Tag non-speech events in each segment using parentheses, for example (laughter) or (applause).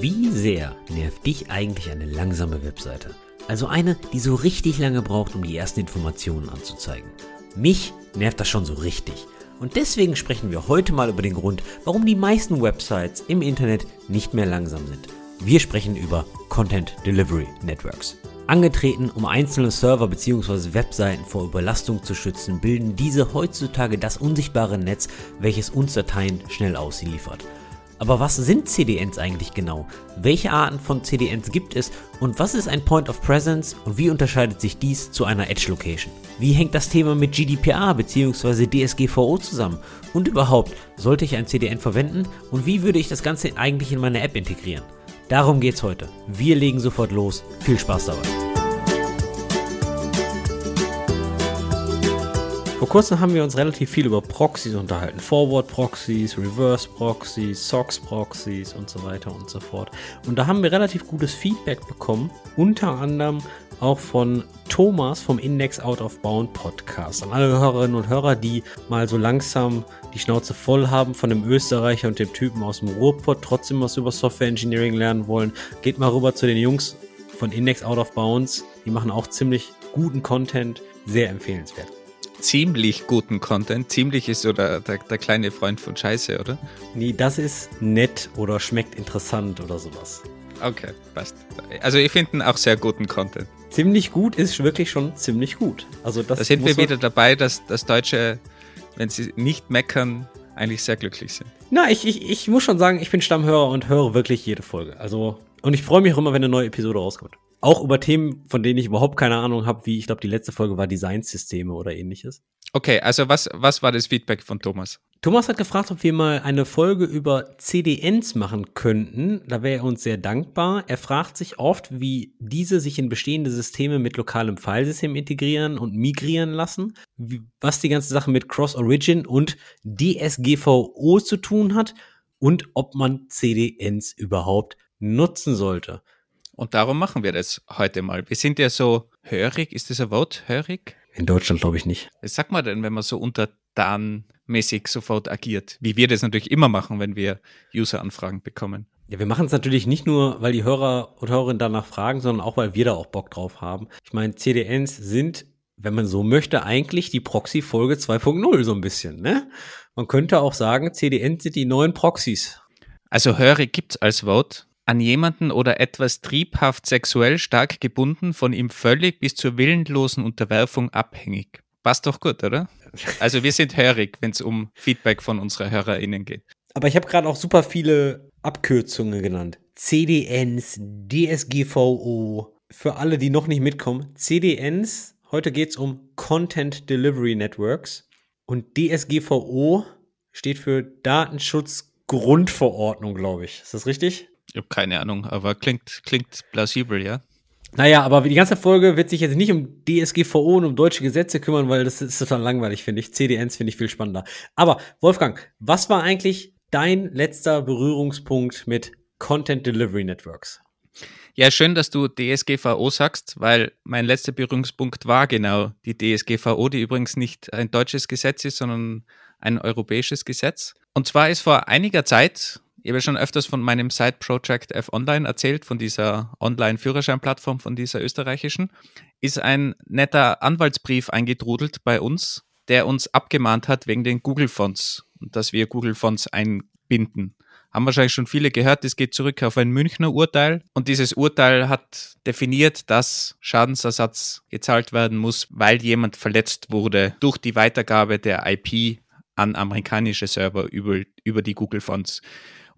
Wie sehr nervt dich eigentlich eine langsame Webseite? Also eine, die so richtig lange braucht, um die ersten Informationen anzuzeigen. Mich nervt das schon so richtig. Und deswegen sprechen wir heute mal über den Grund, warum die meisten Websites im Internet nicht mehr langsam sind. Wir sprechen über Content Delivery Networks. Angetreten, um einzelne Server bzw. Webseiten vor Überlastung zu schützen, bilden diese heutzutage das unsichtbare Netz, welches uns Dateien schnell ausliefert. Aber was sind CDNs eigentlich genau? Welche Arten von CDNs gibt es und was ist ein Point of Presence und wie unterscheidet sich dies zu einer Edge Location? Wie hängt das Thema mit GDPR bzw. DSGVO zusammen? Und überhaupt, sollte ich ein CDN verwenden und wie würde ich das Ganze eigentlich in meine App integrieren? Darum geht's heute. Wir legen sofort los. Viel Spaß dabei. Vor kurzem haben wir uns relativ viel über Proxys unterhalten. Forward Proxys, Reverse Proxys, SOX Proxys und so weiter und so fort. Und da haben wir relativ gutes Feedback bekommen. Unter anderem auch von Thomas vom Index Out of Bound Podcast. An alle Hörerinnen und Hörer, die mal so langsam die Schnauze voll haben von dem Österreicher und dem Typen aus dem Ruhrpott, trotzdem was über Software Engineering lernen wollen, geht mal rüber zu den Jungs von Index Out of Bounds. Die machen auch ziemlich guten Content. Sehr empfehlenswert ziemlich guten Content. Ziemlich ist so der, der, der, kleine Freund von Scheiße, oder? Nee, das ist nett oder schmeckt interessant oder sowas. Okay, passt. Also ich finde auch sehr guten Content. Ziemlich gut ist wirklich schon ziemlich gut. Also das da sind wir wieder dabei, dass das Deutsche, wenn sie nicht meckern, eigentlich sehr glücklich sind. Na, ich, ich, ich muss schon sagen, ich bin Stammhörer und höre wirklich jede Folge. Also, und ich freue mich auch immer, wenn eine neue Episode rauskommt. Auch über Themen, von denen ich überhaupt keine Ahnung habe, wie ich glaube, die letzte Folge war Designsysteme oder ähnliches. Okay, also was, was war das Feedback von Thomas? Thomas hat gefragt, ob wir mal eine Folge über CDNs machen könnten. Da wäre er uns sehr dankbar. Er fragt sich oft, wie diese sich in bestehende Systeme mit lokalem Filesystem integrieren und migrieren lassen, was die ganze Sache mit Cross-Origin und DSGVO zu tun hat und ob man CDNs überhaupt nutzen sollte. Und darum machen wir das heute mal. Wir sind ja so hörig, ist das ein Wort, hörig? In Deutschland glaube ich nicht. Was sagt man denn, wenn man so untertanmäßig sofort agiert? Wie wir das natürlich immer machen, wenn wir User-Anfragen bekommen. Ja, wir machen es natürlich nicht nur, weil die Hörer und Hörerinnen danach fragen, sondern auch, weil wir da auch Bock drauf haben. Ich meine, CDNs sind, wenn man so möchte, eigentlich die Proxy-Folge 2.0 so ein bisschen, ne? Man könnte auch sagen, CDNs sind die neuen Proxys. Also hörig gibt's als Wort an jemanden oder etwas triebhaft sexuell stark gebunden, von ihm völlig bis zur willenlosen Unterwerfung abhängig. Passt doch gut, oder? (laughs) Also wir sind hörig, wenn es um Feedback von unserer HörerInnen geht. Aber ich habe gerade auch super viele Abkürzungen genannt. CDNs, DSGVO. Für alle, die noch nicht mitkommen. CDNs, heute geht es um Content Delivery Networks. Und DSGVO steht für Datenschutzgrundverordnung, glaube ich. Ist das richtig? Ich habe keine Ahnung, aber klingt, klingt plausibel, ja. Naja, aber die ganze Folge wird sich jetzt nicht um DSGVO und um deutsche Gesetze kümmern, weil das ist total langweilig, finde ich. CDNs finde ich viel spannender. Aber Wolfgang, was war eigentlich dein letzter Berührungspunkt mit Content Delivery Networks? Ja, schön, dass du DSGVO sagst, weil mein letzter Berührungspunkt war genau die DSGVO, die übrigens nicht ein deutsches Gesetz ist, sondern ein europäisches Gesetz. Und zwar ist vor einiger Zeit, ich habe schon öfters von meinem Side-Project F Online erzählt, von dieser Online-Führerschein-Plattform, von dieser österreichischen, ist ein netter Anwaltsbrief eingetrudelt bei uns, der uns abgemahnt hat wegen den Google-Fonts und dass wir Google-Fonts einbinden. Haben wahrscheinlich schon viele gehört, das geht zurück auf ein Münchner Urteil und dieses Urteil hat definiert, dass Schadensersatz gezahlt werden muss, weil jemand verletzt wurde durch die Weitergabe der IP an amerikanische Server über, über die Google Fonts.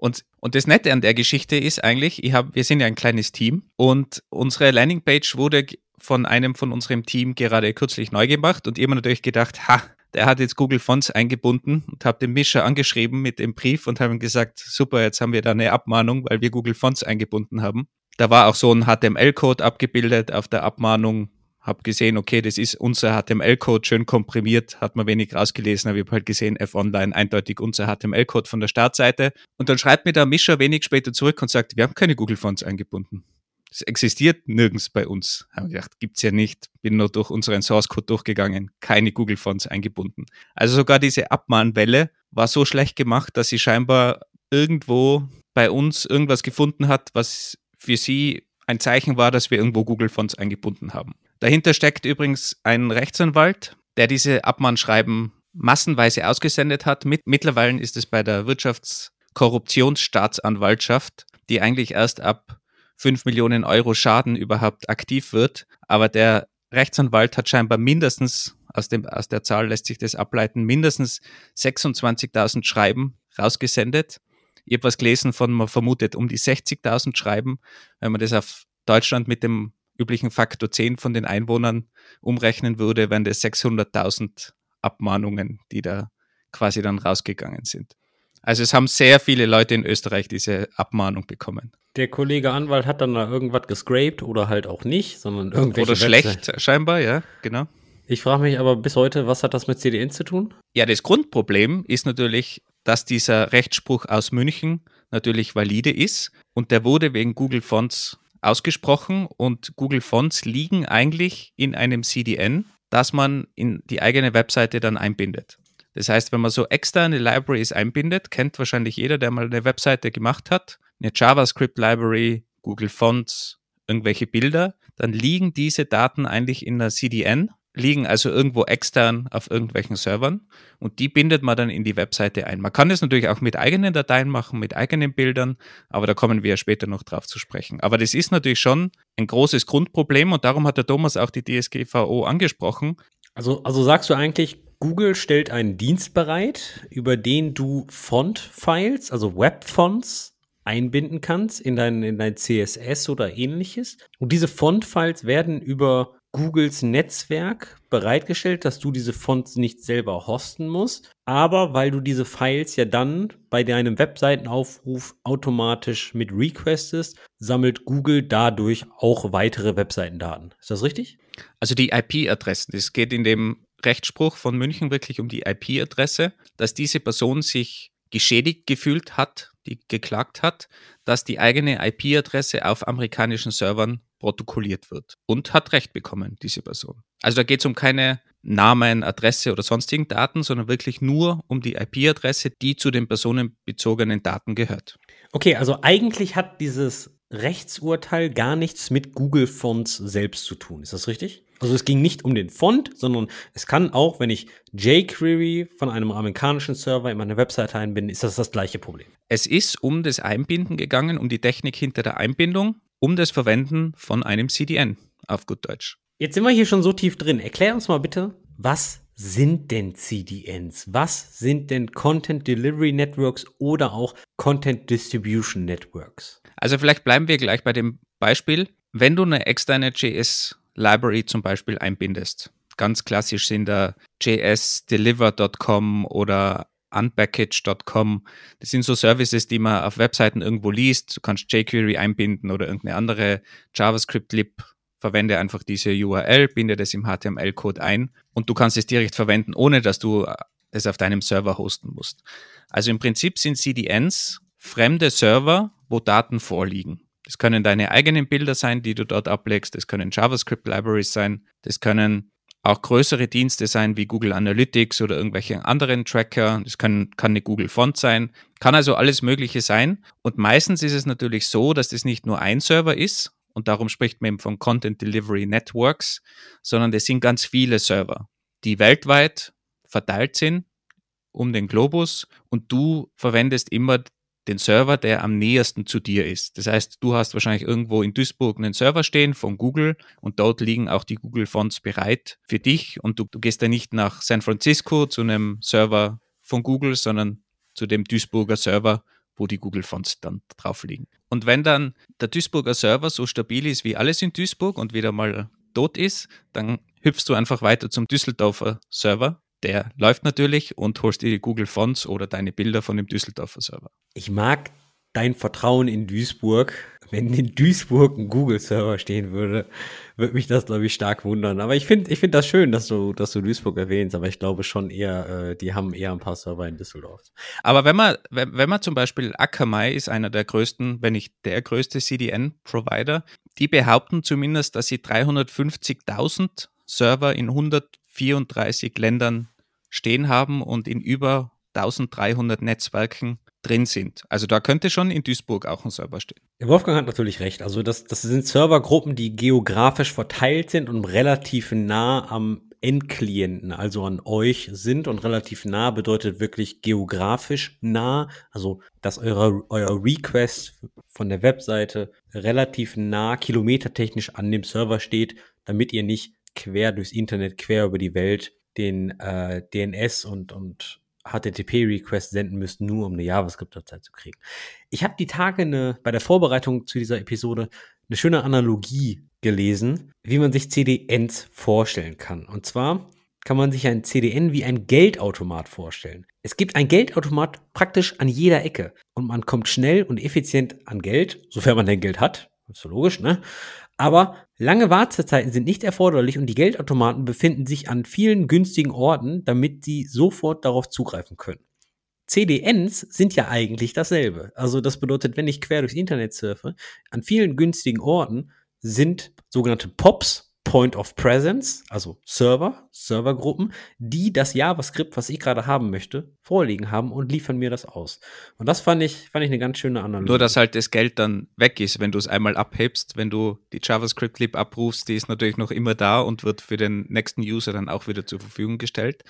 Und, und das Nette an der Geschichte ist eigentlich, ich hab, wir sind ja ein kleines Team und unsere Landingpage wurde von einem von unserem Team gerade kürzlich neu gemacht und immer natürlich gedacht, ha, der hat jetzt Google Fonts eingebunden und habe den Mischer angeschrieben mit dem Brief und haben gesagt, super, jetzt haben wir da eine Abmahnung, weil wir Google Fonts eingebunden haben. Da war auch so ein HTML-Code abgebildet auf der Abmahnung, habe gesehen, okay, das ist unser HTML-Code schön komprimiert, hat man wenig rausgelesen, aber ich habe halt gesehen, F-Online eindeutig unser HTML-Code von der Startseite. Und dann schreibt mir der Mischer wenig später zurück und sagt, wir haben keine Google-Fonts eingebunden. Das existiert nirgends bei uns. Haben wir gedacht, gibt's ja nicht. Bin nur durch unseren Source-Code durchgegangen, keine Google-Fonts eingebunden. Also sogar diese Abmahnwelle war so schlecht gemacht, dass sie scheinbar irgendwo bei uns irgendwas gefunden hat, was für sie ein Zeichen war, dass wir irgendwo Google Fonts eingebunden haben. Dahinter steckt übrigens ein Rechtsanwalt, der diese Abmahnschreiben massenweise ausgesendet hat. Mit, mittlerweile ist es bei der Wirtschaftskorruptionsstaatsanwaltschaft, die eigentlich erst ab 5 Millionen Euro Schaden überhaupt aktiv wird. Aber der Rechtsanwalt hat scheinbar mindestens, aus, dem, aus der Zahl lässt sich das ableiten, mindestens 26.000 Schreiben rausgesendet. Ich habe was gelesen von, man vermutet um die 60.000 Schreiben. Wenn man das auf Deutschland mit dem üblichen Faktor 10 von den Einwohnern umrechnen würde, wären das 600.000 Abmahnungen, die da quasi dann rausgegangen sind. Also es haben sehr viele Leute in Österreich diese Abmahnung bekommen. Der Kollege Anwalt hat dann da irgendwas gescraped oder halt auch nicht, sondern irgendwelche Oder schlecht Webseite. scheinbar, ja, genau. Ich frage mich aber bis heute, was hat das mit CDN zu tun? Ja, das Grundproblem ist natürlich, dass dieser Rechtsspruch aus München natürlich valide ist und der wurde wegen Google Fonts ausgesprochen und Google Fonts liegen eigentlich in einem CDN, das man in die eigene Webseite dann einbindet. Das heißt, wenn man so externe Libraries einbindet, kennt wahrscheinlich jeder, der mal eine Webseite gemacht hat, eine JavaScript-Library, Google Fonts, irgendwelche Bilder, dann liegen diese Daten eigentlich in der CDN liegen also irgendwo extern auf irgendwelchen Servern und die bindet man dann in die Webseite ein. Man kann das natürlich auch mit eigenen Dateien machen, mit eigenen Bildern, aber da kommen wir ja später noch drauf zu sprechen. Aber das ist natürlich schon ein großes Grundproblem und darum hat der Thomas auch die DSGVO angesprochen. Also, also sagst du eigentlich, Google stellt einen Dienst bereit, über den du Font-Files, also Web-Fonts, einbinden kannst in dein, in dein CSS oder ähnliches. Und diese Font-Files werden über Googles Netzwerk bereitgestellt, dass du diese Fonts nicht selber hosten musst, aber weil du diese Files ja dann bei deinem Webseitenaufruf automatisch mit requestest, sammelt Google dadurch auch weitere Webseitendaten. Ist das richtig? Also die IP-Adressen, es geht in dem Rechtsspruch von München wirklich um die IP-Adresse, dass diese Person sich geschädigt gefühlt hat, die geklagt hat, dass die eigene IP-Adresse auf amerikanischen Servern protokolliert wird und hat Recht bekommen, diese Person. Also da geht es um keine Namen, Adresse oder sonstigen Daten, sondern wirklich nur um die IP-Adresse, die zu den personenbezogenen Daten gehört. Okay, also eigentlich hat dieses Rechtsurteil gar nichts mit Google Fonts selbst zu tun. Ist das richtig? Also es ging nicht um den Font, sondern es kann auch, wenn ich jQuery von einem amerikanischen Server in meine Website einbinde, ist das das gleiche Problem. Es ist um das Einbinden gegangen, um die Technik hinter der Einbindung um das Verwenden von einem CDN auf gut Deutsch. Jetzt sind wir hier schon so tief drin. Erklär uns mal bitte, was sind denn CDNs? Was sind denn Content Delivery Networks oder auch Content Distribution Networks? Also vielleicht bleiben wir gleich bei dem Beispiel. Wenn du eine externe JS Library zum Beispiel einbindest, ganz klassisch sind da jsdeliver.com oder unpackage.com. Das sind so Services, die man auf Webseiten irgendwo liest. Du kannst jQuery einbinden oder irgendeine andere JavaScript-Lib. Verwende einfach diese URL, binde das im HTML-Code ein und du kannst es direkt verwenden, ohne dass du es auf deinem Server hosten musst. Also im Prinzip sind CDNs fremde Server, wo Daten vorliegen. Das können deine eigenen Bilder sein, die du dort ablegst. Das können JavaScript-Libraries sein. Das können auch größere Dienste sein wie Google Analytics oder irgendwelche anderen Tracker. Das kann, kann eine Google Font sein. Kann also alles Mögliche sein. Und meistens ist es natürlich so, dass das nicht nur ein Server ist. Und darum spricht man eben von Content Delivery Networks, sondern das sind ganz viele Server, die weltweit verteilt sind um den Globus und du verwendest immer den Server, der am nähersten zu dir ist. Das heißt, du hast wahrscheinlich irgendwo in Duisburg einen Server stehen von Google und dort liegen auch die Google Fonts bereit für dich und du, du gehst dann nicht nach San Francisco zu einem Server von Google, sondern zu dem Duisburger Server, wo die Google Fonts dann drauf liegen. Und wenn dann der Duisburger Server so stabil ist wie alles in Duisburg und wieder mal tot ist, dann hüpfst du einfach weiter zum Düsseldorfer Server der läuft natürlich und holst dir die Google Fonts oder deine Bilder von dem Düsseldorfer Server. Ich mag dein Vertrauen in Duisburg. Wenn in Duisburg ein Google-Server stehen würde, würde mich das, glaube ich, stark wundern. Aber ich finde ich finde das schön, dass du, dass du Duisburg erwähnst, aber ich glaube schon eher, äh, die haben eher ein paar Server in Düsseldorf. Aber wenn man, wenn, wenn man zum Beispiel Akamai ist einer der größten, wenn nicht der größte CDN-Provider, die behaupten zumindest, dass sie 350.000 Server in 134 Ländern stehen haben und in über 1300 Netzwerken drin sind. Also da könnte schon in Duisburg auch ein Server stehen. Wolfgang hat natürlich recht. Also das, das sind Servergruppen, die geografisch verteilt sind und relativ nah am Endklienten, also an euch sind und relativ nah bedeutet wirklich geografisch nah, also dass eure, euer Request von der Webseite relativ nah kilometertechnisch an dem Server steht, damit ihr nicht quer durchs Internet, quer über die Welt den äh, DNS und, und HTTP-Request senden müsst, nur um eine JavaScript-Datei zu kriegen. Ich habe die Tage eine, bei der Vorbereitung zu dieser Episode eine schöne Analogie gelesen, wie man sich CDNs vorstellen kann. Und zwar kann man sich ein CDN wie ein Geldautomat vorstellen. Es gibt ein Geldautomat praktisch an jeder Ecke und man kommt schnell und effizient an Geld, sofern man denn Geld hat. Ist so logisch, ne? Aber lange Wartezeiten sind nicht erforderlich und die Geldautomaten befinden sich an vielen günstigen Orten, damit sie sofort darauf zugreifen können. CDNs sind ja eigentlich dasselbe. Also das bedeutet, wenn ich quer durchs Internet surfe, an vielen günstigen Orten sind sogenannte POPs, Point of Presence, also Server, Servergruppen, die das JavaScript, was ich gerade haben möchte, vorliegen haben und liefern mir das aus. Und das fand ich, fand ich eine ganz schöne Analyse. Nur, dass halt das Geld dann weg ist, wenn du es einmal abhebst, wenn du die JavaScript-Lib abrufst, die ist natürlich noch immer da und wird für den nächsten User dann auch wieder zur Verfügung gestellt.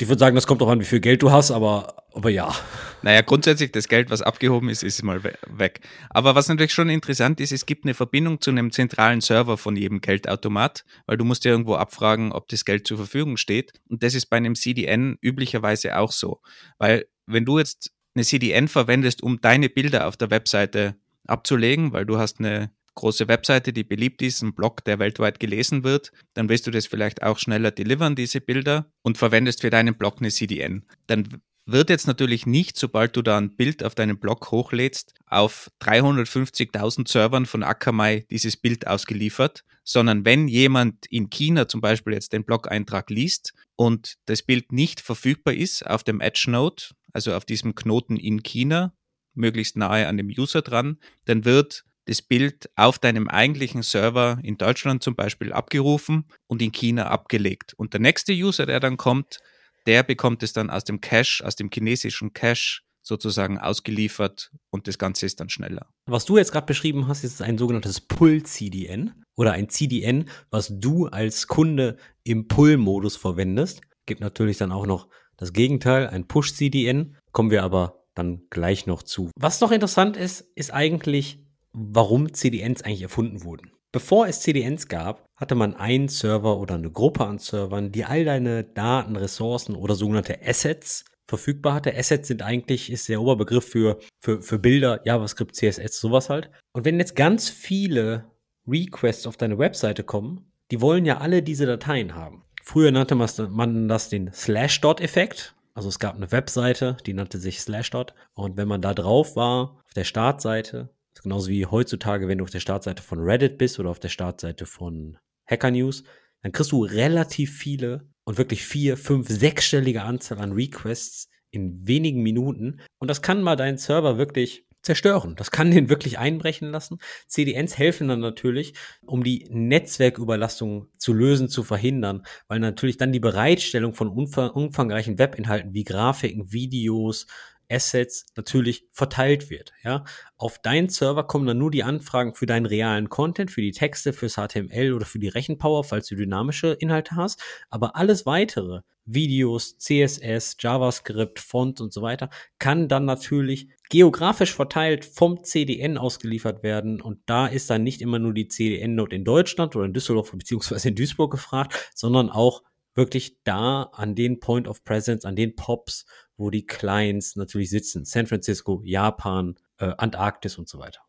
Ich würde sagen, das kommt auch an, wie viel Geld du hast, aber, aber ja. Naja, grundsätzlich, das Geld, was abgehoben ist, ist mal weg. Aber was natürlich schon interessant ist, es gibt eine Verbindung zu einem zentralen Server von jedem Geldautomat, weil du musst ja irgendwo abfragen, ob das Geld zur Verfügung steht. Und das ist bei einem CDN üblicherweise auch so. Weil wenn du jetzt eine CDN verwendest, um deine Bilder auf der Webseite abzulegen, weil du hast eine große Webseite, die beliebt ist, ein Blog, der weltweit gelesen wird, dann willst du das vielleicht auch schneller delivern, diese Bilder, und verwendest für deinen Blog eine CDN. Dann wird jetzt natürlich nicht, sobald du da ein Bild auf deinen Blog hochlädst, auf 350.000 Servern von Akamai dieses Bild ausgeliefert, sondern wenn jemand in China zum Beispiel jetzt den Blog-Eintrag liest und das Bild nicht verfügbar ist auf dem Edge Node, also auf diesem Knoten in China, möglichst nahe an dem User dran, dann wird das Bild auf deinem eigentlichen Server in Deutschland zum Beispiel abgerufen und in China abgelegt. Und der nächste User, der dann kommt, der bekommt es dann aus dem Cache, aus dem chinesischen Cache sozusagen ausgeliefert und das Ganze ist dann schneller. Was du jetzt gerade beschrieben hast, ist ein sogenanntes Pull-CDN oder ein CDN, was du als Kunde im Pull-Modus verwendest. Gibt natürlich dann auch noch das Gegenteil, ein Push-CDN. Kommen wir aber dann gleich noch zu. Was noch interessant ist, ist eigentlich warum CDNs eigentlich erfunden wurden. Bevor es CDNs gab, hatte man einen Server oder eine Gruppe an Servern, die all deine Daten, Ressourcen oder sogenannte Assets verfügbar hatte. Assets sind eigentlich, ist der Oberbegriff für, für, für Bilder, JavaScript, CSS, sowas halt. Und wenn jetzt ganz viele Requests auf deine Webseite kommen, die wollen ja alle diese Dateien haben. Früher nannte man das den Slashdot-Effekt. Also es gab eine Webseite, die nannte sich Slashdot. Und wenn man da drauf war, auf der Startseite, genauso wie heutzutage, wenn du auf der Startseite von Reddit bist oder auf der Startseite von Hacker News, dann kriegst du relativ viele und wirklich vier, fünf, sechsstellige Anzahl an Requests in wenigen Minuten. Und das kann mal deinen Server wirklich zerstören. Das kann den wirklich einbrechen lassen. CDNs helfen dann natürlich, um die Netzwerküberlastung zu lösen, zu verhindern, weil natürlich dann die Bereitstellung von umfangreichen Webinhalten wie Grafiken, Videos, Assets natürlich verteilt wird. Ja, auf deinen Server kommen dann nur die Anfragen für deinen realen Content, für die Texte, fürs HTML oder für die Rechenpower, falls du dynamische Inhalte hast. Aber alles weitere, Videos, CSS, JavaScript, Font und so weiter, kann dann natürlich geografisch verteilt vom CDN ausgeliefert werden. Und da ist dann nicht immer nur die CDN-Node in Deutschland oder in Düsseldorf beziehungsweise in Duisburg gefragt, sondern auch wirklich da an den Point of Presence, an den Pops, wo die Clients natürlich sitzen. San Francisco, Japan, äh, Antarktis und so weiter.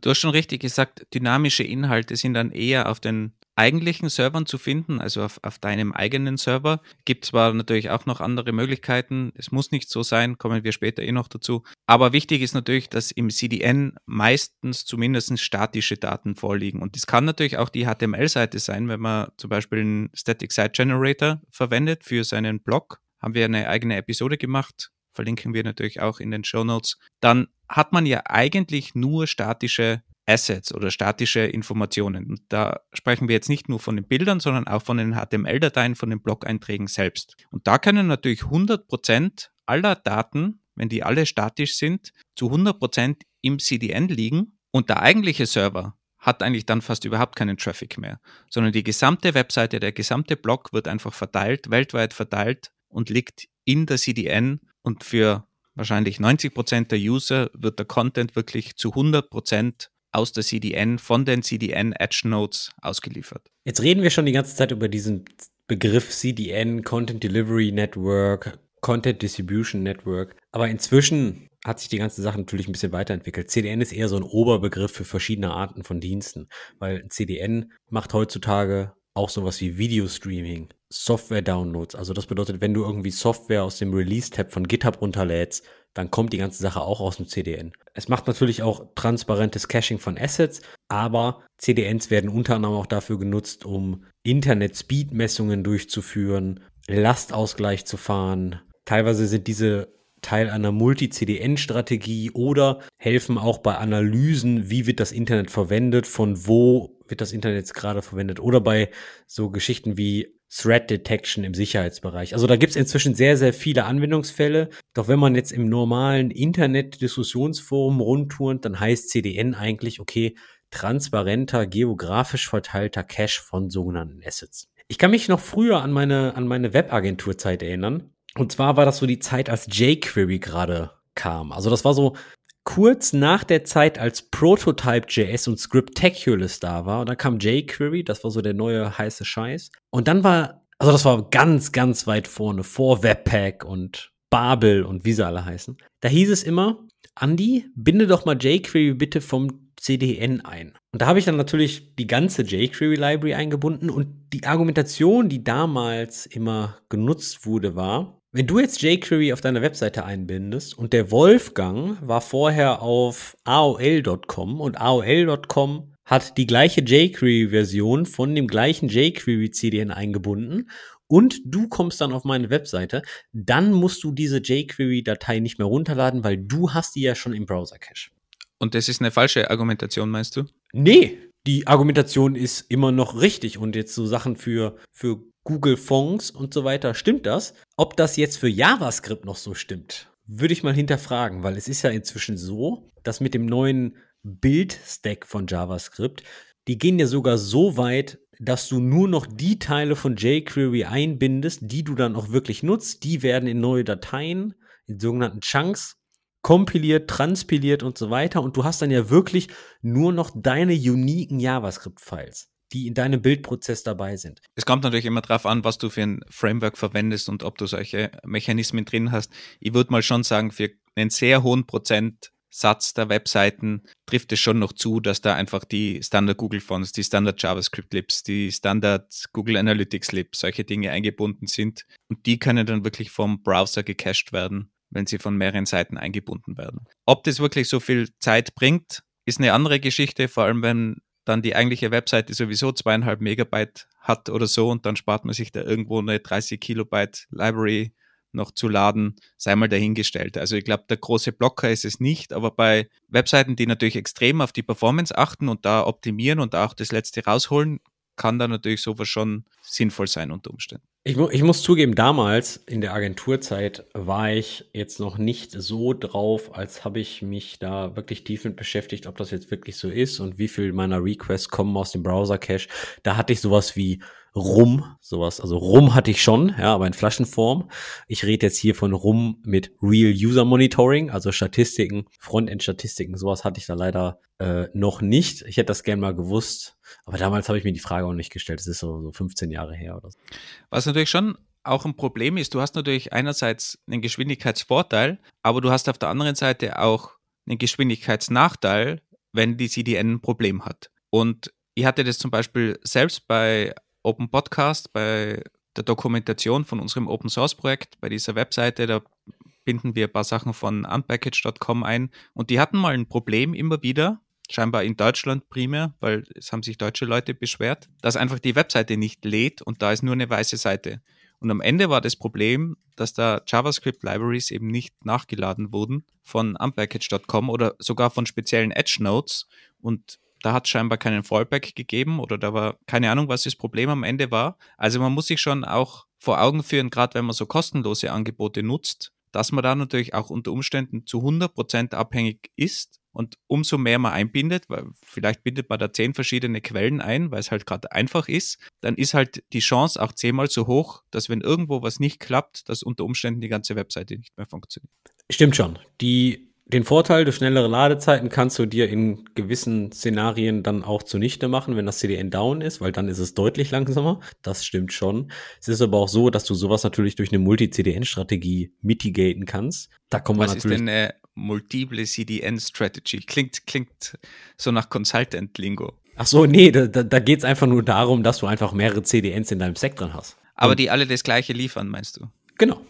Du hast schon richtig gesagt, dynamische Inhalte sind dann eher auf den eigentlichen Servern zu finden, also auf, auf deinem eigenen Server. Gibt zwar natürlich auch noch andere Möglichkeiten, es muss nicht so sein, kommen wir später eh noch dazu. Aber wichtig ist natürlich, dass im CDN meistens zumindest statische Daten vorliegen. Und das kann natürlich auch die HTML-Seite sein, wenn man zum Beispiel einen Static Site Generator verwendet für seinen Blog haben wir eine eigene Episode gemacht, verlinken wir natürlich auch in den Show Notes. Dann hat man ja eigentlich nur statische Assets oder statische Informationen. Und da sprechen wir jetzt nicht nur von den Bildern, sondern auch von den HTML-Dateien, von den Blog-Einträgen selbst. Und da können natürlich 100% aller Daten wenn die alle statisch sind, zu 100% im CDN liegen und der eigentliche Server hat eigentlich dann fast überhaupt keinen Traffic mehr, sondern die gesamte Webseite, der gesamte Blog wird einfach verteilt, weltweit verteilt und liegt in der CDN und für wahrscheinlich 90% der User wird der Content wirklich zu 100% aus der CDN, von den CDN Edge Nodes ausgeliefert. Jetzt reden wir schon die ganze Zeit über diesen Begriff CDN, Content Delivery Network, Content Distribution Network. Aber inzwischen hat sich die ganze Sache natürlich ein bisschen weiterentwickelt. CDN ist eher so ein Oberbegriff für verschiedene Arten von Diensten, weil CDN macht heutzutage auch sowas wie Video-Streaming, Software-Downloads. Also das bedeutet, wenn du irgendwie Software aus dem Release-Tab von GitHub runterlädst, dann kommt die ganze Sache auch aus dem CDN. Es macht natürlich auch transparentes Caching von Assets, aber CDNs werden unter anderem auch dafür genutzt, um Internet-Speed-Messungen durchzuführen, Lastausgleich zu fahren. Teilweise sind diese Teil einer Multi-CDN-Strategie oder helfen auch bei Analysen, wie wird das Internet verwendet, von wo wird das Internet gerade verwendet oder bei so Geschichten wie Threat Detection im Sicherheitsbereich. Also da gibt es inzwischen sehr, sehr viele Anwendungsfälle. Doch wenn man jetzt im normalen Internet-Diskussionsforum rundturnt, dann heißt CDN eigentlich, okay, transparenter, geografisch verteilter Cache von sogenannten Assets. Ich kann mich noch früher an meine, an meine Webagenturzeit erinnern. Und zwar war das so die Zeit, als jQuery gerade kam. Also das war so kurz nach der Zeit, als Prototype.js und Scriptaculous da war. Und dann kam jQuery, das war so der neue heiße Scheiß. Und dann war, also das war ganz, ganz weit vorne, vor Webpack und Babel und wie sie alle heißen. Da hieß es immer, Andy, binde doch mal jQuery bitte vom CDN ein. Und da habe ich dann natürlich die ganze jQuery Library eingebunden und die Argumentation, die damals immer genutzt wurde, war, wenn du jetzt jQuery auf deiner Webseite einbindest und der Wolfgang war vorher auf AOL.com und AOL.com hat die gleiche jQuery-Version von dem gleichen jQuery-CDN eingebunden und du kommst dann auf meine Webseite, dann musst du diese jQuery-Datei nicht mehr runterladen, weil du hast die ja schon im Browser-Cache. Und das ist eine falsche Argumentation, meinst du? Nee, die Argumentation ist immer noch richtig und jetzt so Sachen für, für Google Fonds und so weiter, stimmt das? Ob das jetzt für JavaScript noch so stimmt, würde ich mal hinterfragen, weil es ist ja inzwischen so, dass mit dem neuen Build-Stack von JavaScript, die gehen ja sogar so weit, dass du nur noch die Teile von jQuery einbindest, die du dann auch wirklich nutzt. Die werden in neue Dateien, in sogenannten Chunks, kompiliert, transpiliert und so weiter. Und du hast dann ja wirklich nur noch deine uniken JavaScript-Files die in deinem Bildprozess dabei sind. Es kommt natürlich immer darauf an, was du für ein Framework verwendest und ob du solche Mechanismen drin hast. Ich würde mal schon sagen, für einen sehr hohen Prozentsatz der Webseiten trifft es schon noch zu, dass da einfach die Standard Google Fonts, die Standard JavaScript Libs, die Standard Google Analytics Libs, solche Dinge eingebunden sind. Und die können dann wirklich vom Browser gecached werden, wenn sie von mehreren Seiten eingebunden werden. Ob das wirklich so viel Zeit bringt, ist eine andere Geschichte, vor allem wenn dann die eigentliche Webseite sowieso zweieinhalb Megabyte hat oder so und dann spart man sich da irgendwo eine 30 Kilobyte Library noch zu laden, sei mal dahingestellt. Also ich glaube, der große Blocker ist es nicht, aber bei Webseiten, die natürlich extrem auf die Performance achten und da optimieren und auch das Letzte rausholen, kann da natürlich sowas schon sinnvoll sein unter Umständen. Ich, ich, muss zugeben, damals in der Agenturzeit war ich jetzt noch nicht so drauf, als habe ich mich da wirklich tief mit beschäftigt, ob das jetzt wirklich so ist und wie viel meiner Requests kommen aus dem Browser-Cache. Da hatte ich sowas wie Rum, sowas, also Rum hatte ich schon, ja, aber in Flaschenform. Ich rede jetzt hier von Rum mit Real User Monitoring, also Statistiken, Frontend-Statistiken, sowas hatte ich da leider äh, noch nicht. Ich hätte das gern mal gewusst, aber damals habe ich mir die Frage auch nicht gestellt. Das ist so, so 15 Jahre her oder so. Was natürlich schon auch ein Problem ist, du hast natürlich einerseits einen Geschwindigkeitsvorteil, aber du hast auf der anderen Seite auch einen Geschwindigkeitsnachteil, wenn die CDN ein Problem hat. Und ich hatte das zum Beispiel selbst bei Open Podcast, bei der Dokumentation von unserem Open Source Projekt, bei dieser Webseite, da binden wir ein paar Sachen von unpackage.com ein und die hatten mal ein Problem immer wieder, scheinbar in Deutschland primär, weil es haben sich deutsche Leute beschwert, dass einfach die Webseite nicht lädt und da ist nur eine weiße Seite. Und am Ende war das Problem, dass da JavaScript-Libraries eben nicht nachgeladen wurden von unpackage.com oder sogar von speziellen Edge-Nodes. Und da hat scheinbar keinen Fallback gegeben oder da war keine Ahnung, was das Problem am Ende war. Also man muss sich schon auch vor Augen führen, gerade wenn man so kostenlose Angebote nutzt, dass man da natürlich auch unter Umständen zu 100% abhängig ist und umso mehr man einbindet, weil vielleicht bindet man da zehn verschiedene Quellen ein, weil es halt gerade einfach ist, dann ist halt die Chance auch zehnmal so hoch, dass wenn irgendwo was nicht klappt, dass unter Umständen die ganze Webseite nicht mehr funktioniert. Stimmt schon. Die den Vorteil durch schnellere Ladezeiten kannst du dir in gewissen Szenarien dann auch zunichte machen, wenn das CDN down ist, weil dann ist es deutlich langsamer. Das stimmt schon. Es ist aber auch so, dass du sowas natürlich durch eine Multi-CDN-Strategie mitigaten kannst. Da kommen Was wir natürlich. ist denn eine multiple CDN-Strategy? Klingt, klingt so nach Consultant-Lingo. Ach so, nee, da, da geht es einfach nur darum, dass du einfach mehrere CDNs in deinem Stack drin hast. Aber die alle das gleiche liefern, meinst du? Genau.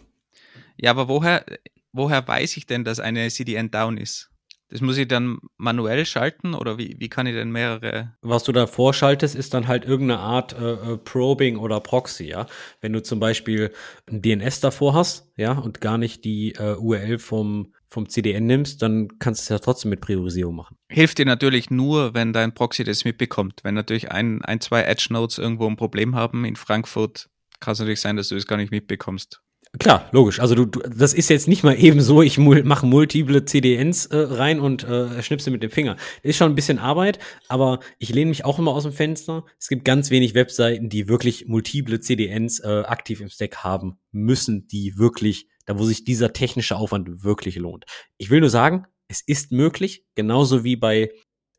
Ja, aber woher, woher weiß ich denn, dass eine CDN down ist? Das muss ich dann manuell schalten oder wie, wie kann ich denn mehrere? Was du da vorschaltest, ist dann halt irgendeine Art äh, äh Probing oder Proxy, ja. Wenn du zum Beispiel ein DNS davor hast, ja, und gar nicht die äh, URL vom, vom CDN nimmst, dann kannst du es ja trotzdem mit Priorisierung machen. Hilft dir natürlich nur, wenn dein Proxy das mitbekommt. Wenn natürlich ein, ein zwei Edge-Nodes irgendwo ein Problem haben in Frankfurt, kann es natürlich sein, dass du es gar nicht mitbekommst. Klar, logisch. Also du, du, das ist jetzt nicht mal eben so, ich mul mache multiple CDNs äh, rein und äh, schnipse mit dem Finger. Ist schon ein bisschen Arbeit, aber ich lehne mich auch immer aus dem Fenster. Es gibt ganz wenig Webseiten, die wirklich multiple CDNs äh, aktiv im Stack haben müssen, die wirklich, da wo sich dieser technische Aufwand wirklich lohnt. Ich will nur sagen, es ist möglich, genauso wie bei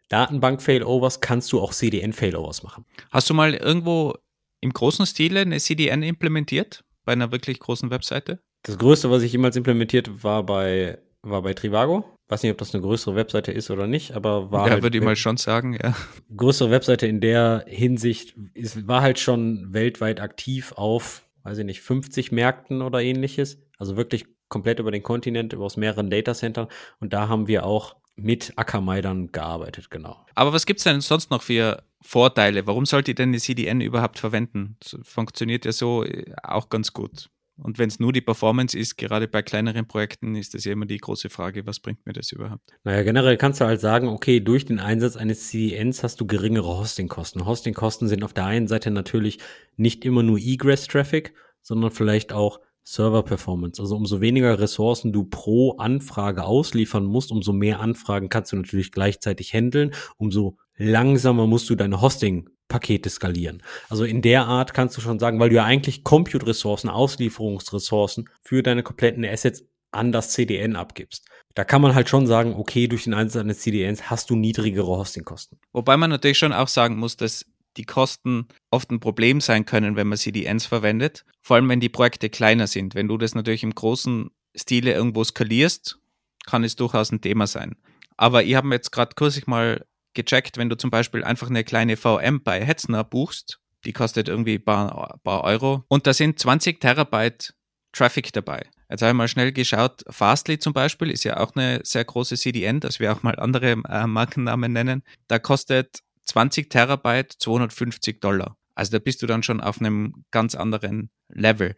Datenbank-Failovers kannst du auch CDN-Failovers machen. Hast du mal irgendwo im großen Stile eine CDN implementiert? bei einer wirklich großen Webseite? Das größte, was ich jemals implementiert, war bei, war bei Trivago. Weiß nicht, ob das eine größere Webseite ist oder nicht, aber war. Ja, halt würde ich mal schon sagen, ja. Größere Webseite in der Hinsicht, ist, war halt schon weltweit aktiv auf, weiß ich nicht, 50 Märkten oder ähnliches. Also wirklich komplett über den Kontinent, über aus mehreren Datacentern. Und da haben wir auch mit Akamai dann gearbeitet, genau. Aber was gibt es denn sonst noch für Vorteile? Warum sollte ich denn eine CDN überhaupt verwenden? Das funktioniert ja so äh, auch ganz gut. Und wenn es nur die Performance ist, gerade bei kleineren Projekten, ist das ja immer die große Frage, was bringt mir das überhaupt? Naja, generell kannst du halt sagen, okay, durch den Einsatz eines CDNs hast du geringere Hostingkosten. Hostingkosten sind auf der einen Seite natürlich nicht immer nur Egress-Traffic, sondern vielleicht auch Server-Performance. Also umso weniger Ressourcen du pro Anfrage ausliefern musst, umso mehr Anfragen kannst du natürlich gleichzeitig handeln, umso langsamer musst du deine Hosting-Pakete skalieren. Also in der Art kannst du schon sagen, weil du ja eigentlich Compute-Ressourcen, Auslieferungsressourcen für deine kompletten Assets an das CDN abgibst. Da kann man halt schon sagen, okay, durch den Einsatz eines CDNs hast du niedrigere Hostingkosten. Wobei man natürlich schon auch sagen muss, dass die Kosten oft ein Problem sein können, wenn man CDNs verwendet. Vor allem, wenn die Projekte kleiner sind. Wenn du das natürlich im großen Stile irgendwo skalierst, kann es durchaus ein Thema sein. Aber ich habe mir jetzt gerade kürzlich mal gecheckt, wenn du zum Beispiel einfach eine kleine VM bei Hetzner buchst, die kostet irgendwie ein paar, paar Euro und da sind 20 Terabyte Traffic dabei. Jetzt habe ich mal schnell geschaut, Fastly zum Beispiel ist ja auch eine sehr große CDN, dass wir auch mal andere äh, Markennamen nennen. Da kostet 20 Terabyte 250 Dollar. Also da bist du dann schon auf einem ganz anderen Level.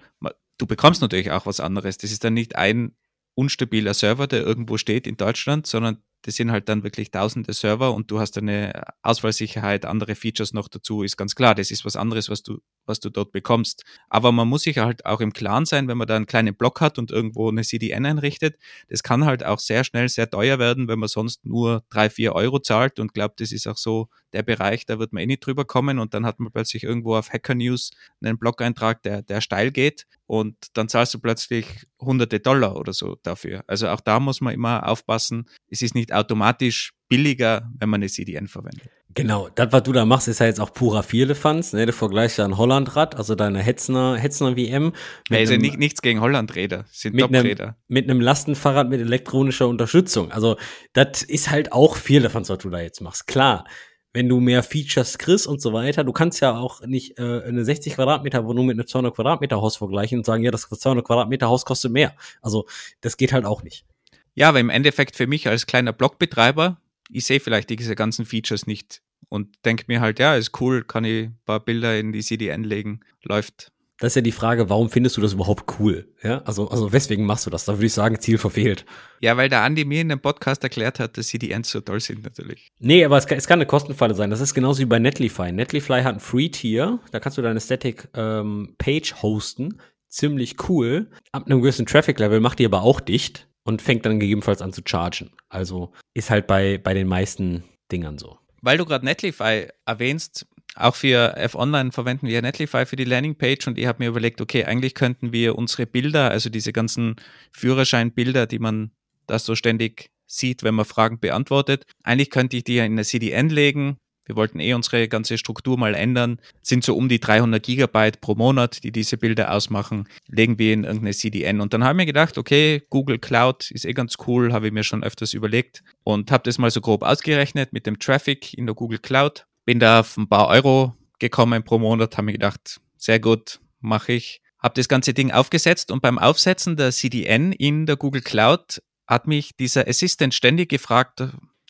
Du bekommst natürlich auch was anderes. Das ist dann nicht ein unstabiler Server, der irgendwo steht in Deutschland, sondern das sind halt dann wirklich tausende Server und du hast eine Ausfallsicherheit, andere Features noch dazu, ist ganz klar. Das ist was anderes, was du, was du dort bekommst. Aber man muss sich halt auch im Klaren sein, wenn man da einen kleinen Block hat und irgendwo eine CDN einrichtet. Das kann halt auch sehr schnell sehr teuer werden, wenn man sonst nur drei, vier Euro zahlt und glaubt, das ist auch so der Bereich, da wird man eh nicht drüber kommen und dann hat man plötzlich irgendwo auf Hacker News einen Blog-Eintrag, der, der steil geht und dann zahlst du plötzlich hunderte Dollar oder so dafür. Also auch da muss man immer aufpassen. Es ist nicht automatisch billiger, wenn man eine CDN verwendet. Genau, das, was du da machst, ist ja jetzt auch purer Vierlefanz. Ne? Du vergleichst ja ein Hollandrad, also deine Hetzner, Hetzner WM. Ja, also nicht, nichts gegen Hollandräder, sind mit einem, mit einem Lastenfahrrad mit elektronischer Unterstützung. Also das ist halt auch Vierlefanz, was du da jetzt machst. Klar, wenn du mehr Features kriegst und so weiter. Du kannst ja auch nicht äh, eine 60 Quadratmeter Wohnung mit einem 200 Quadratmeter Haus vergleichen und sagen, ja, das 200 Quadratmeter Haus kostet mehr. Also das geht halt auch nicht. Ja, aber im Endeffekt für mich als kleiner Blogbetreiber, ich sehe vielleicht diese ganzen Features nicht und denke mir halt, ja, ist cool, kann ich ein paar Bilder in die CDN legen, läuft. Das ist ja die Frage, warum findest du das überhaupt cool? Ja, also, also weswegen machst du das? Da würde ich sagen, Ziel verfehlt. Ja, weil der Andi mir in dem Podcast erklärt hat, dass CDNs so toll sind, natürlich. Nee, aber es kann, es kann eine Kostenfalle sein. Das ist genauso wie bei Netlify. Netlify hat ein Free-Tier, da kannst du deine Static ähm, hosten. ziemlich cool. Ab einem gewissen Traffic-Level macht die aber auch dicht und fängt dann gegebenenfalls an zu chargen. Also ist halt bei, bei den meisten Dingern so. Weil du gerade Netlify erwähnst, auch für F-Online verwenden wir Netlify für die Landingpage und ich habe mir überlegt, okay, eigentlich könnten wir unsere Bilder, also diese ganzen Führerscheinbilder, die man da so ständig sieht, wenn man Fragen beantwortet, eigentlich könnte ich die ja in eine CDN legen, wir wollten eh unsere ganze Struktur mal ändern. Sind so um die 300 Gigabyte pro Monat, die diese Bilder ausmachen. Legen wir in irgendeine CDN. Und dann haben wir gedacht, okay, Google Cloud ist eh ganz cool, habe ich mir schon öfters überlegt und habe das mal so grob ausgerechnet mit dem Traffic in der Google Cloud. Bin da auf ein paar Euro gekommen pro Monat, habe mir gedacht, sehr gut, mache ich. Habe das ganze Ding aufgesetzt und beim Aufsetzen der CDN in der Google Cloud hat mich dieser Assistent ständig gefragt,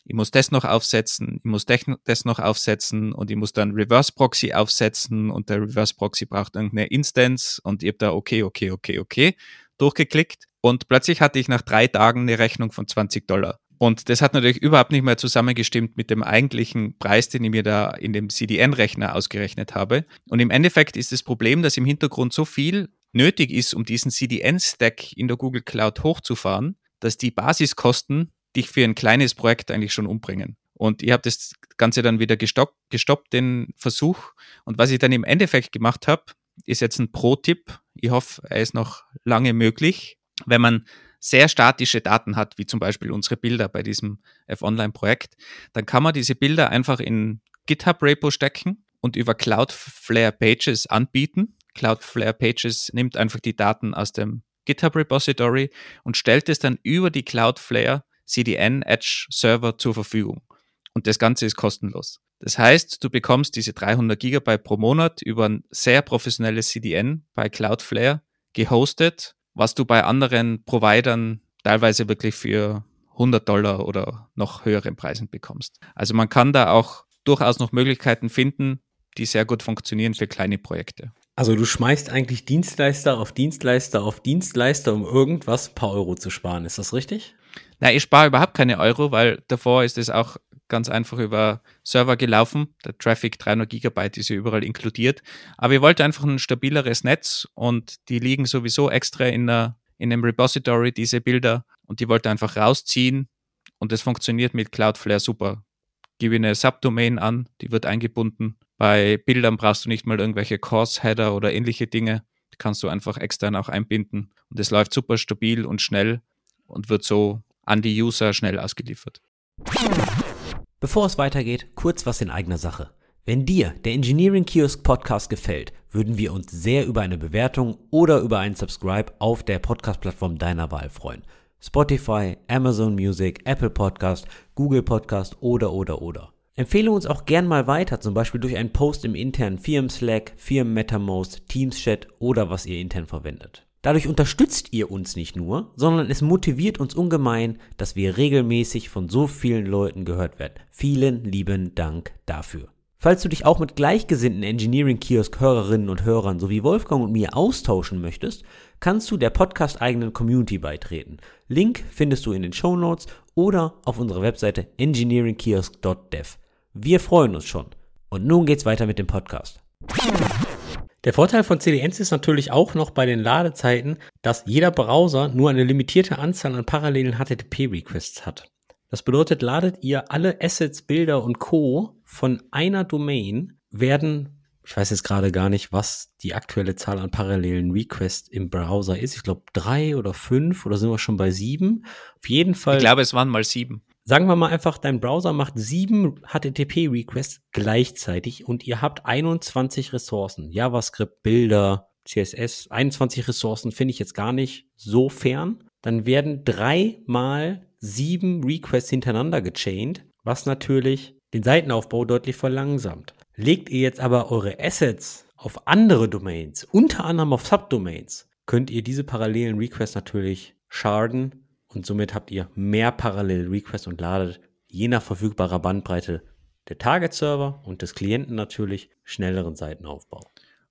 ich muss das noch aufsetzen, ich muss das noch aufsetzen und ich muss dann Reverse Proxy aufsetzen und der Reverse Proxy braucht irgendeine Instance und ich habe da okay, okay, okay, okay durchgeklickt und plötzlich hatte ich nach drei Tagen eine Rechnung von 20 Dollar. Und das hat natürlich überhaupt nicht mehr zusammengestimmt mit dem eigentlichen Preis, den ich mir da in dem CDN-Rechner ausgerechnet habe. Und im Endeffekt ist das Problem, dass im Hintergrund so viel nötig ist, um diesen CDN-Stack in der Google Cloud hochzufahren, dass die Basiskosten dich für ein kleines Projekt eigentlich schon umbringen. Und ich habe das Ganze dann wieder gestoppt, gestoppt, den Versuch. Und was ich dann im Endeffekt gemacht habe, ist jetzt ein Pro-Tipp. Ich hoffe, er ist noch lange möglich. Wenn man sehr statische Daten hat, wie zum Beispiel unsere Bilder bei diesem F-Online-Projekt, dann kann man diese Bilder einfach in GitHub-Repo stecken und über Cloudflare Pages anbieten. Cloudflare Pages nimmt einfach die Daten aus dem GitHub Repository und stellt es dann über die Cloudflare CDN Edge Server zur Verfügung. Und das Ganze ist kostenlos. Das heißt, du bekommst diese 300 Gigabyte pro Monat über ein sehr professionelles CDN bei Cloudflare gehostet, was du bei anderen Providern teilweise wirklich für 100 Dollar oder noch höheren Preisen bekommst. Also man kann da auch durchaus noch Möglichkeiten finden, die sehr gut funktionieren für kleine Projekte. Also du schmeißt eigentlich Dienstleister auf Dienstleister auf Dienstleister, um irgendwas ein paar Euro zu sparen. Ist das richtig? Na, ich spare überhaupt keine Euro, weil davor ist es auch ganz einfach über Server gelaufen. Der Traffic 300 Gigabyte ist ja überall inkludiert. Aber ich wollte einfach ein stabileres Netz und die liegen sowieso extra in, einer, in einem Repository, diese Bilder. Und die wollte einfach rausziehen und das funktioniert mit Cloudflare super. Gebe eine Subdomain an, die wird eingebunden. Bei Bildern brauchst du nicht mal irgendwelche Course-Header oder ähnliche Dinge. Die kannst du einfach extern auch einbinden. Und es läuft super stabil und schnell und wird so an die User schnell ausgeliefert. Bevor es weitergeht, kurz was in eigener Sache. Wenn dir der Engineering Kiosk Podcast gefällt, würden wir uns sehr über eine Bewertung oder über einen Subscribe auf der Podcast-Plattform deiner Wahl freuen. Spotify, Amazon Music, Apple Podcast, Google Podcast oder oder oder. Empfehle uns auch gern mal weiter, zum Beispiel durch einen Post im internen Firmen-Slack, Firmen-MetaMost, Teams-Chat oder was ihr intern verwendet. Dadurch unterstützt ihr uns nicht nur, sondern es motiviert uns ungemein, dass wir regelmäßig von so vielen Leuten gehört werden. Vielen lieben Dank dafür. Falls du dich auch mit gleichgesinnten Engineering Kiosk Hörerinnen und Hörern sowie Wolfgang und mir austauschen möchtest, kannst du der Podcast eigenen Community beitreten. Link findest du in den Show Notes oder auf unserer Webseite engineeringkiosk.dev. Wir freuen uns schon. Und nun geht's weiter mit dem Podcast. Der Vorteil von CDNs ist natürlich auch noch bei den Ladezeiten, dass jeder Browser nur eine limitierte Anzahl an parallelen HTTP-Requests hat. Das bedeutet, ladet ihr alle Assets, Bilder und Co. von einer Domain, werden, ich weiß jetzt gerade gar nicht, was die aktuelle Zahl an parallelen Requests im Browser ist. Ich glaube drei oder fünf oder sind wir schon bei sieben? Auf jeden Fall. Ich glaube, es waren mal sieben sagen wir mal einfach, dein Browser macht sieben HTTP-Requests gleichzeitig und ihr habt 21 Ressourcen. JavaScript, Bilder, CSS, 21 Ressourcen finde ich jetzt gar nicht so fern. Dann werden dreimal sieben Requests hintereinander gechained, was natürlich den Seitenaufbau deutlich verlangsamt. Legt ihr jetzt aber eure Assets auf andere Domains, unter anderem auf Subdomains, könnt ihr diese parallelen Requests natürlich sharden und somit habt ihr mehr parallele Requests und ladet je nach verfügbarer Bandbreite der Target-Server und des Klienten natürlich schnelleren Seitenaufbau.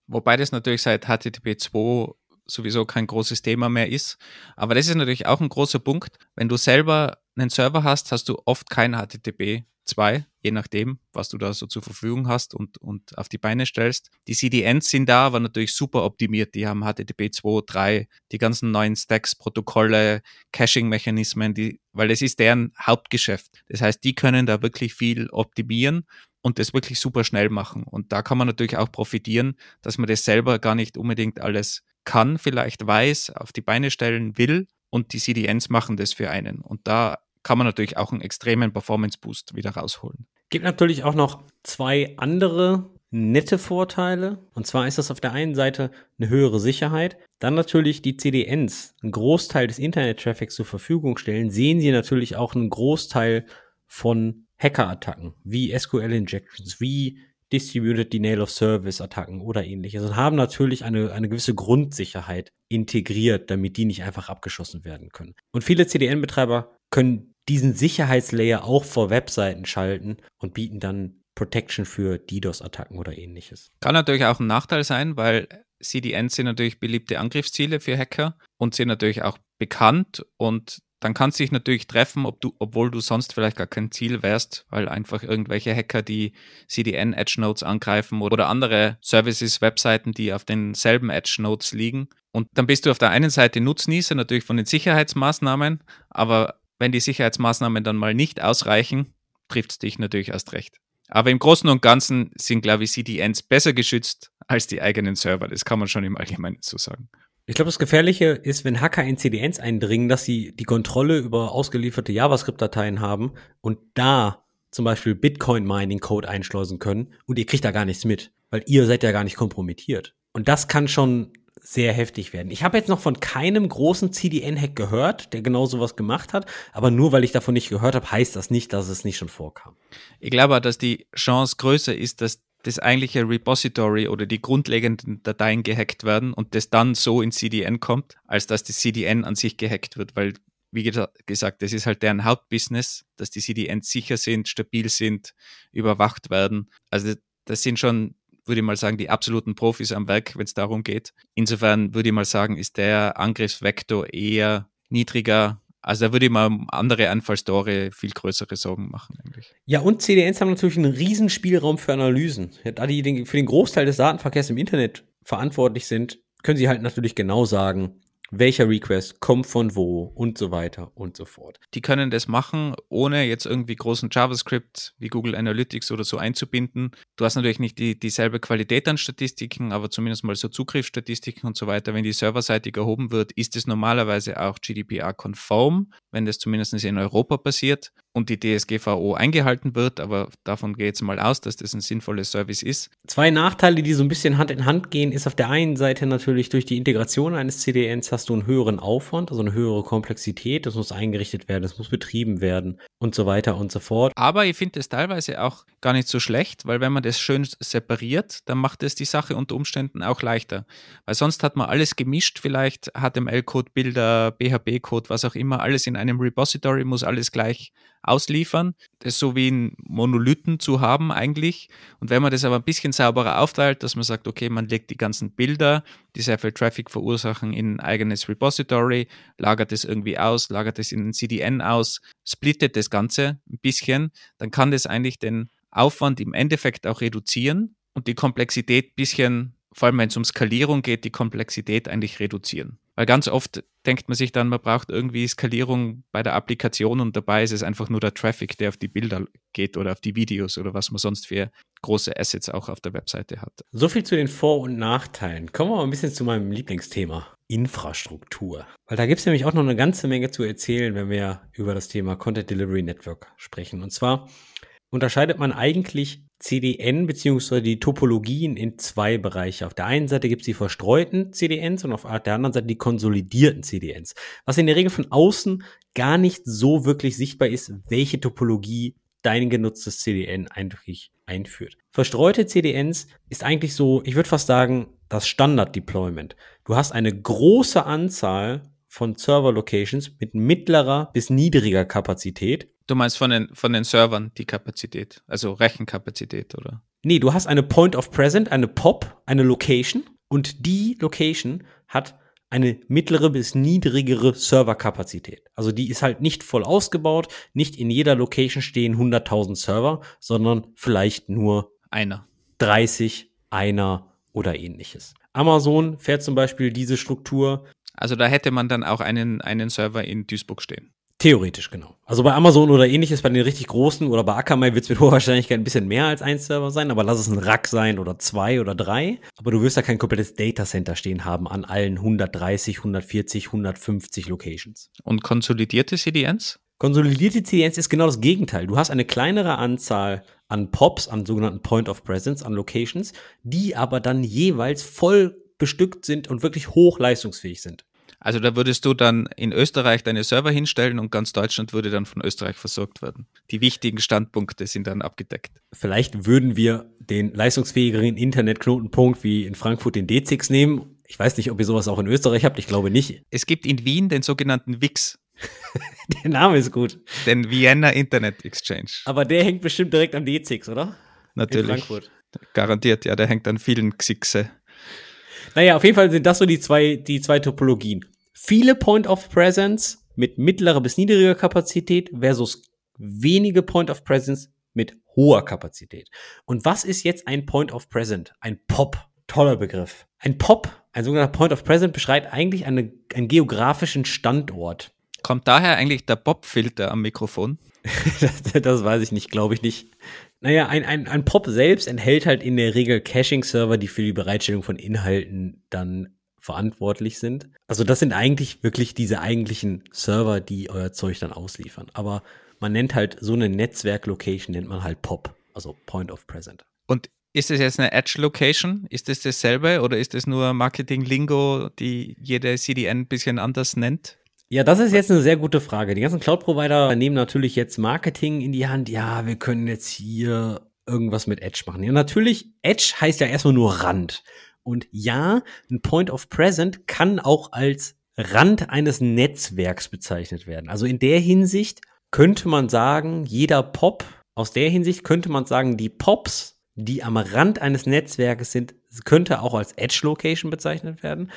Wobei das natürlich seit HTTP 2 sowieso kein großes Thema mehr ist. Aber das ist natürlich auch ein großer Punkt. Wenn du selber einen Server hast, hast du oft kein HTTP 2, je nachdem, was du da so zur Verfügung hast und, und auf die Beine stellst. Die CDNs sind da, aber natürlich super optimiert. Die haben HTTP 2, 3, die ganzen neuen Stacks, Protokolle, Caching-Mechanismen, weil es ist deren Hauptgeschäft. Das heißt, die können da wirklich viel optimieren und das wirklich super schnell machen. Und da kann man natürlich auch profitieren, dass man das selber gar nicht unbedingt alles kann, vielleicht weiß, auf die Beine stellen will und die CDNs machen das für einen. Und da kann man natürlich auch einen extremen Performance Boost wieder rausholen. Gibt natürlich auch noch zwei andere nette Vorteile. Und zwar ist das auf der einen Seite eine höhere Sicherheit. Dann natürlich die CDNs einen Großteil des Internet-Traffics zur Verfügung stellen, sehen sie natürlich auch einen Großteil von Hacker-Attacken, wie SQL-Injections, wie Distributed Denial of Service-Attacken oder ähnliches und haben natürlich eine, eine gewisse Grundsicherheit integriert, damit die nicht einfach abgeschossen werden können. Und viele CDN-Betreiber können diesen Sicherheitslayer auch vor Webseiten schalten und bieten dann Protection für DDoS-Attacken oder ähnliches. Kann natürlich auch ein Nachteil sein, weil CDNs sind natürlich beliebte Angriffsziele für Hacker und sind natürlich auch bekannt und dann kannst du dich natürlich treffen, ob du, obwohl du sonst vielleicht gar kein Ziel wärst, weil einfach irgendwelche Hacker die CDN Edge Nodes angreifen oder andere Services, Webseiten, die auf denselben Edge Nodes liegen. Und dann bist du auf der einen Seite Nutznießer natürlich von den Sicherheitsmaßnahmen, aber wenn die Sicherheitsmaßnahmen dann mal nicht ausreichen, trifft es dich natürlich erst recht. Aber im Großen und Ganzen sind, glaube ich, CDNs besser geschützt als die eigenen Server. Das kann man schon im Allgemeinen so sagen. Ich glaube, das Gefährliche ist, wenn Hacker in CDNs eindringen, dass sie die Kontrolle über ausgelieferte JavaScript-Dateien haben und da zum Beispiel Bitcoin-Mining-Code einschleusen können und ihr kriegt da gar nichts mit, weil ihr seid ja gar nicht kompromittiert. Und das kann schon sehr heftig werden. Ich habe jetzt noch von keinem großen CDN-Hack gehört, der genau sowas gemacht hat, aber nur weil ich davon nicht gehört habe, heißt das nicht, dass es nicht schon vorkam. Ich glaube, dass die Chance größer ist, dass das eigentliche Repository oder die grundlegenden Dateien gehackt werden und das dann so ins CDN kommt, als dass das CDN an sich gehackt wird, weil wie gesagt, das ist halt deren Hauptbusiness, dass die CDNs sicher sind, stabil sind, überwacht werden. Also das sind schon, würde ich mal sagen, die absoluten Profis am Werk, wenn es darum geht. Insofern würde ich mal sagen, ist der Angriffsvektor eher niedriger also da würde ich mal andere Anfallstore viel größere Sorgen machen eigentlich. Ja, und CDNs haben natürlich einen riesen Spielraum für Analysen. Da die für den Großteil des Datenverkehrs im Internet verantwortlich sind, können sie halt natürlich genau sagen, welcher Request kommt von wo und so weiter und so fort. Die können das machen, ohne jetzt irgendwie großen JavaScript wie Google Analytics oder so einzubinden. Du hast natürlich nicht die, dieselbe Qualität an Statistiken, aber zumindest mal so Zugriffsstatistiken und so weiter. Wenn die serverseitig erhoben wird, ist es normalerweise auch GDPR-konform, wenn das zumindest in Europa passiert und die DSGVO eingehalten wird, aber davon geht es mal aus, dass das ein sinnvolles Service ist. Zwei Nachteile, die so ein bisschen Hand in Hand gehen, ist auf der einen Seite natürlich durch die Integration eines CDNs hast du einen höheren Aufwand, also eine höhere Komplexität, das muss eingerichtet werden, das muss betrieben werden und so weiter und so fort. Aber ich finde es teilweise auch gar nicht so schlecht, weil wenn man das schön separiert, dann macht es die Sache unter Umständen auch leichter. Weil sonst hat man alles gemischt, vielleicht HTML-Code, Bilder, PHP-Code, was auch immer, alles in einem Repository, muss alles gleich ausliefern. Das so wie ein Monolithen zu haben eigentlich. Und wenn man das aber ein bisschen sauberer aufteilt, dass man sagt, okay, man legt die ganzen Bilder, die sehr viel Traffic verursachen, in ein eigenes Repository, lagert es irgendwie aus, lagert es in ein CDN aus, splittet das Ganze ein bisschen, dann kann das eigentlich den Aufwand im Endeffekt auch reduzieren und die Komplexität ein bisschen, vor allem wenn es um Skalierung geht, die Komplexität eigentlich reduzieren. Weil ganz oft denkt man sich dann, man braucht irgendwie Skalierung bei der Applikation und dabei ist es einfach nur der Traffic, der auf die Bilder geht oder auf die Videos oder was man sonst für große Assets auch auf der Webseite hat. So viel zu den Vor- und Nachteilen. Kommen wir mal ein bisschen zu meinem Lieblingsthema. Infrastruktur. Weil da gibt es nämlich auch noch eine ganze Menge zu erzählen, wenn wir über das Thema Content Delivery Network sprechen. Und zwar unterscheidet man eigentlich CDN beziehungsweise die Topologien in zwei Bereiche. Auf der einen Seite gibt es die verstreuten CDNs und auf der anderen Seite die konsolidierten CDNs. Was in der Regel von außen gar nicht so wirklich sichtbar ist, welche Topologie dein genutztes CDN eigentlich einführt. Verstreute CDNs ist eigentlich so, ich würde fast sagen, das Standard-Deployment. Du hast eine große Anzahl von Server-Locations mit mittlerer bis niedriger Kapazität Du meinst von den, von den Servern die Kapazität, also Rechenkapazität, oder? Nee, du hast eine Point of Present, eine POP, eine Location und die Location hat eine mittlere bis niedrigere Serverkapazität. Also die ist halt nicht voll ausgebaut, nicht in jeder Location stehen 100.000 Server, sondern vielleicht nur einer. 30, einer oder ähnliches. Amazon fährt zum Beispiel diese Struktur. Also da hätte man dann auch einen, einen Server in Duisburg stehen. Theoretisch, genau. Also bei Amazon oder ähnliches, bei den richtig großen oder bei Akamai wird es mit hoher Wahrscheinlichkeit ein bisschen mehr als ein Server sein, aber lass es ein Rack sein oder zwei oder drei. Aber du wirst da kein komplettes Datacenter stehen haben an allen 130, 140, 150 Locations. Und konsolidierte CDNs? Konsolidierte CDNs ist genau das Gegenteil. Du hast eine kleinere Anzahl an POPs, an sogenannten Point of Presence, an Locations, die aber dann jeweils voll bestückt sind und wirklich hochleistungsfähig sind. Also da würdest du dann in Österreich deine Server hinstellen und ganz Deutschland würde dann von Österreich versorgt werden. Die wichtigen Standpunkte sind dann abgedeckt. Vielleicht würden wir den leistungsfähigeren Internetknotenpunkt wie in Frankfurt den D6 nehmen. Ich weiß nicht, ob ihr sowas auch in Österreich habt. Ich glaube nicht. Es gibt in Wien den sogenannten WIX. (laughs) der Name ist gut. Den Vienna Internet Exchange. Aber der hängt bestimmt direkt am D6, oder? Natürlich. In Frankfurt. Garantiert, ja, der hängt an vielen Xixe. Naja, auf jeden Fall sind das so die zwei, die zwei Topologien viele Point of Presence mit mittlerer bis niedriger Kapazität versus wenige Point of Presence mit hoher Kapazität. Und was ist jetzt ein Point of Present? Ein Pop. Toller Begriff. Ein Pop, ein sogenannter Point of Present, beschreibt eigentlich eine, einen geografischen Standort. Kommt daher eigentlich der Pop-Filter am Mikrofon? das, (laughs) das, weiß ich nicht, glaube ich nicht. Naja, ein, ein, ein Pop selbst enthält halt in der Regel Caching-Server, die für die Bereitstellung von Inhalten dann verantwortlich sind. Also das sind eigentlich wirklich diese eigentlichen Server, die euer Zeug dann ausliefern. Aber man nennt halt so eine Netzwerk-Location, nennt man halt POP, also Point of Present. Und ist es jetzt eine Edge-Location? Ist es das dasselbe oder ist es nur Marketing-Lingo, die jede CDN ein bisschen anders nennt? Ja, das ist jetzt eine sehr gute Frage. Die ganzen Cloud-Provider nehmen natürlich jetzt Marketing in die Hand. Ja, wir können jetzt hier irgendwas mit Edge machen. Ja, natürlich, Edge heißt ja erstmal nur Rand. Und ja, ein Point of Present kann auch als Rand eines Netzwerks bezeichnet werden. Also in der Hinsicht könnte man sagen, jeder Pop, aus der Hinsicht könnte man sagen, die Pops, die am Rand eines Netzwerkes sind, könnte auch als Edge Location bezeichnet werden.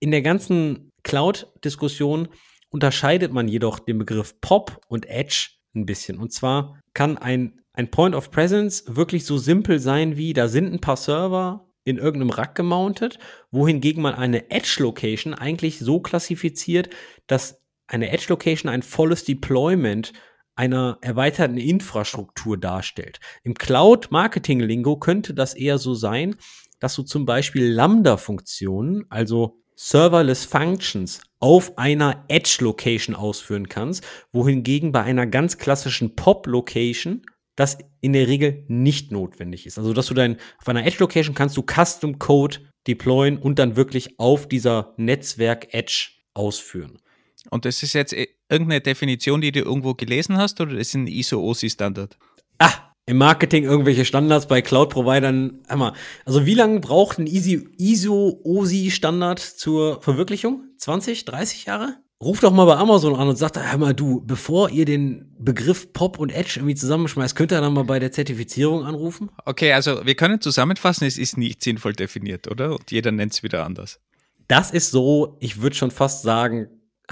In der ganzen Cloud-Diskussion unterscheidet man jedoch den Begriff Pop und Edge ein bisschen. Und zwar kann ein, ein Point of Presence wirklich so simpel sein wie, da sind ein paar Server in irgendeinem Rack gemountet, wohingegen man eine Edge-Location eigentlich so klassifiziert, dass eine Edge-Location ein volles Deployment einer erweiterten Infrastruktur darstellt. Im Cloud-Marketing-Lingo könnte das eher so sein, dass du zum Beispiel Lambda-Funktionen, also Serverless Functions, auf einer Edge-Location ausführen kannst, wohingegen bei einer ganz klassischen Pop-Location das in der Regel nicht notwendig ist. Also, dass du dein, auf einer Edge Location kannst du Custom Code deployen und dann wirklich auf dieser Netzwerk Edge ausführen. Und das ist jetzt irgendeine Definition, die du irgendwo gelesen hast, oder ist ein ISO-OSI-Standard? Ah, im Marketing irgendwelche Standards bei Cloud-Providern. Also wie lange braucht ein ISO-OSI-Standard zur Verwirklichung? 20, 30 Jahre? Ruf doch mal bei Amazon an und sag hör mal, du, bevor ihr den Begriff Pop und Edge irgendwie zusammenschmeißt, könnt ihr dann mal bei der Zertifizierung anrufen? Okay, also wir können zusammenfassen, es ist nicht sinnvoll definiert, oder? Und jeder nennt es wieder anders. Das ist so, ich würde schon fast sagen,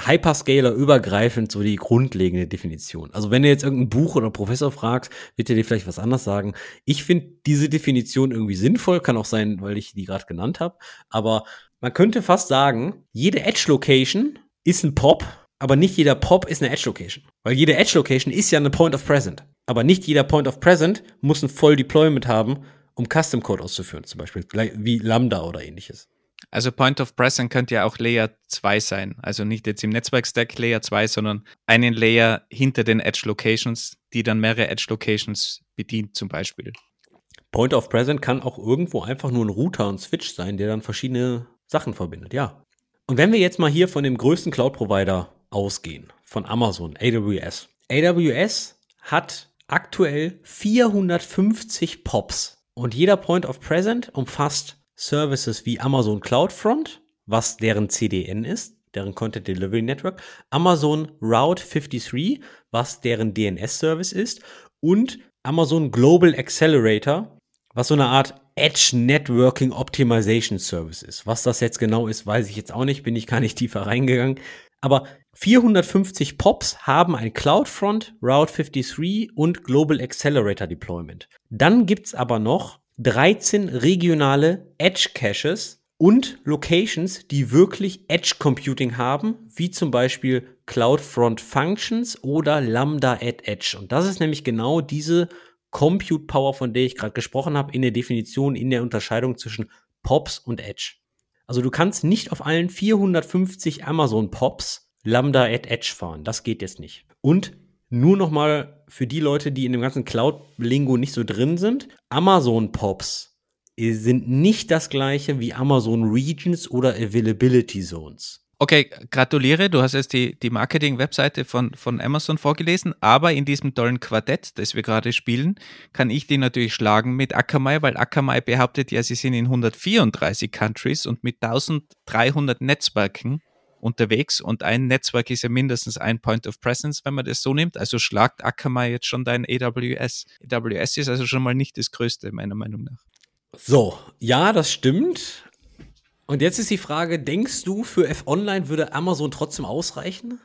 Hyperscaler übergreifend so die grundlegende Definition. Also wenn du jetzt irgendein Buch oder Professor fragst, wird er dir vielleicht was anderes sagen. Ich finde diese Definition irgendwie sinnvoll, kann auch sein, weil ich die gerade genannt habe. Aber man könnte fast sagen, jede Edge-Location ist ein Pop, aber nicht jeder Pop ist eine Edge Location. Weil jede Edge Location ist ja eine Point of Present. Aber nicht jeder Point of Present muss ein Voll Deployment haben, um Custom Code auszuführen, zum Beispiel wie Lambda oder ähnliches. Also Point of Present könnte ja auch Layer 2 sein. Also nicht jetzt im Netzwerk-Stack Layer 2, sondern einen Layer hinter den Edge Locations, die dann mehrere Edge Locations bedient, zum Beispiel. Point of Present kann auch irgendwo einfach nur ein Router und Switch sein, der dann verschiedene Sachen verbindet, ja. Und wenn wir jetzt mal hier von dem größten Cloud-Provider ausgehen, von Amazon, AWS. AWS hat aktuell 450 POPs und jeder Point of Present umfasst Services wie Amazon CloudFront, was deren CDN ist, deren Content Delivery Network, Amazon Route 53, was deren DNS-Service ist und Amazon Global Accelerator, was so eine Art Edge Networking Optimization Service ist. Was das jetzt genau ist, weiß ich jetzt auch nicht, bin ich gar nicht (laughs) tiefer reingegangen. Aber 450 POPs haben ein CloudFront, Route 53 und Global Accelerator Deployment. Dann gibt's aber noch 13 regionale Edge Caches und Locations, die wirklich Edge Computing haben, wie zum Beispiel CloudFront Functions oder Lambda at Edge. Und das ist nämlich genau diese Compute Power, von der ich gerade gesprochen habe, in der Definition, in der Unterscheidung zwischen POPs und Edge. Also du kannst nicht auf allen 450 Amazon POPs Lambda at Edge fahren. Das geht jetzt nicht. Und nur noch mal für die Leute, die in dem ganzen Cloud-Lingo nicht so drin sind, Amazon POPs sind nicht das gleiche wie Amazon Regions oder Availability Zones. Okay, gratuliere. Du hast jetzt die, die Marketing-Webseite von, von Amazon vorgelesen, aber in diesem tollen Quartett, das wir gerade spielen, kann ich die natürlich schlagen mit Akamai, weil Akamai behauptet ja, sie sind in 134 Countries und mit 1300 Netzwerken unterwegs und ein Netzwerk ist ja mindestens ein Point of Presence, wenn man das so nimmt. Also schlagt Akamai jetzt schon dein AWS. AWS ist also schon mal nicht das Größte, meiner Meinung nach. So, ja, das stimmt. Und jetzt ist die Frage, denkst du, für F-Online würde Amazon trotzdem ausreichen?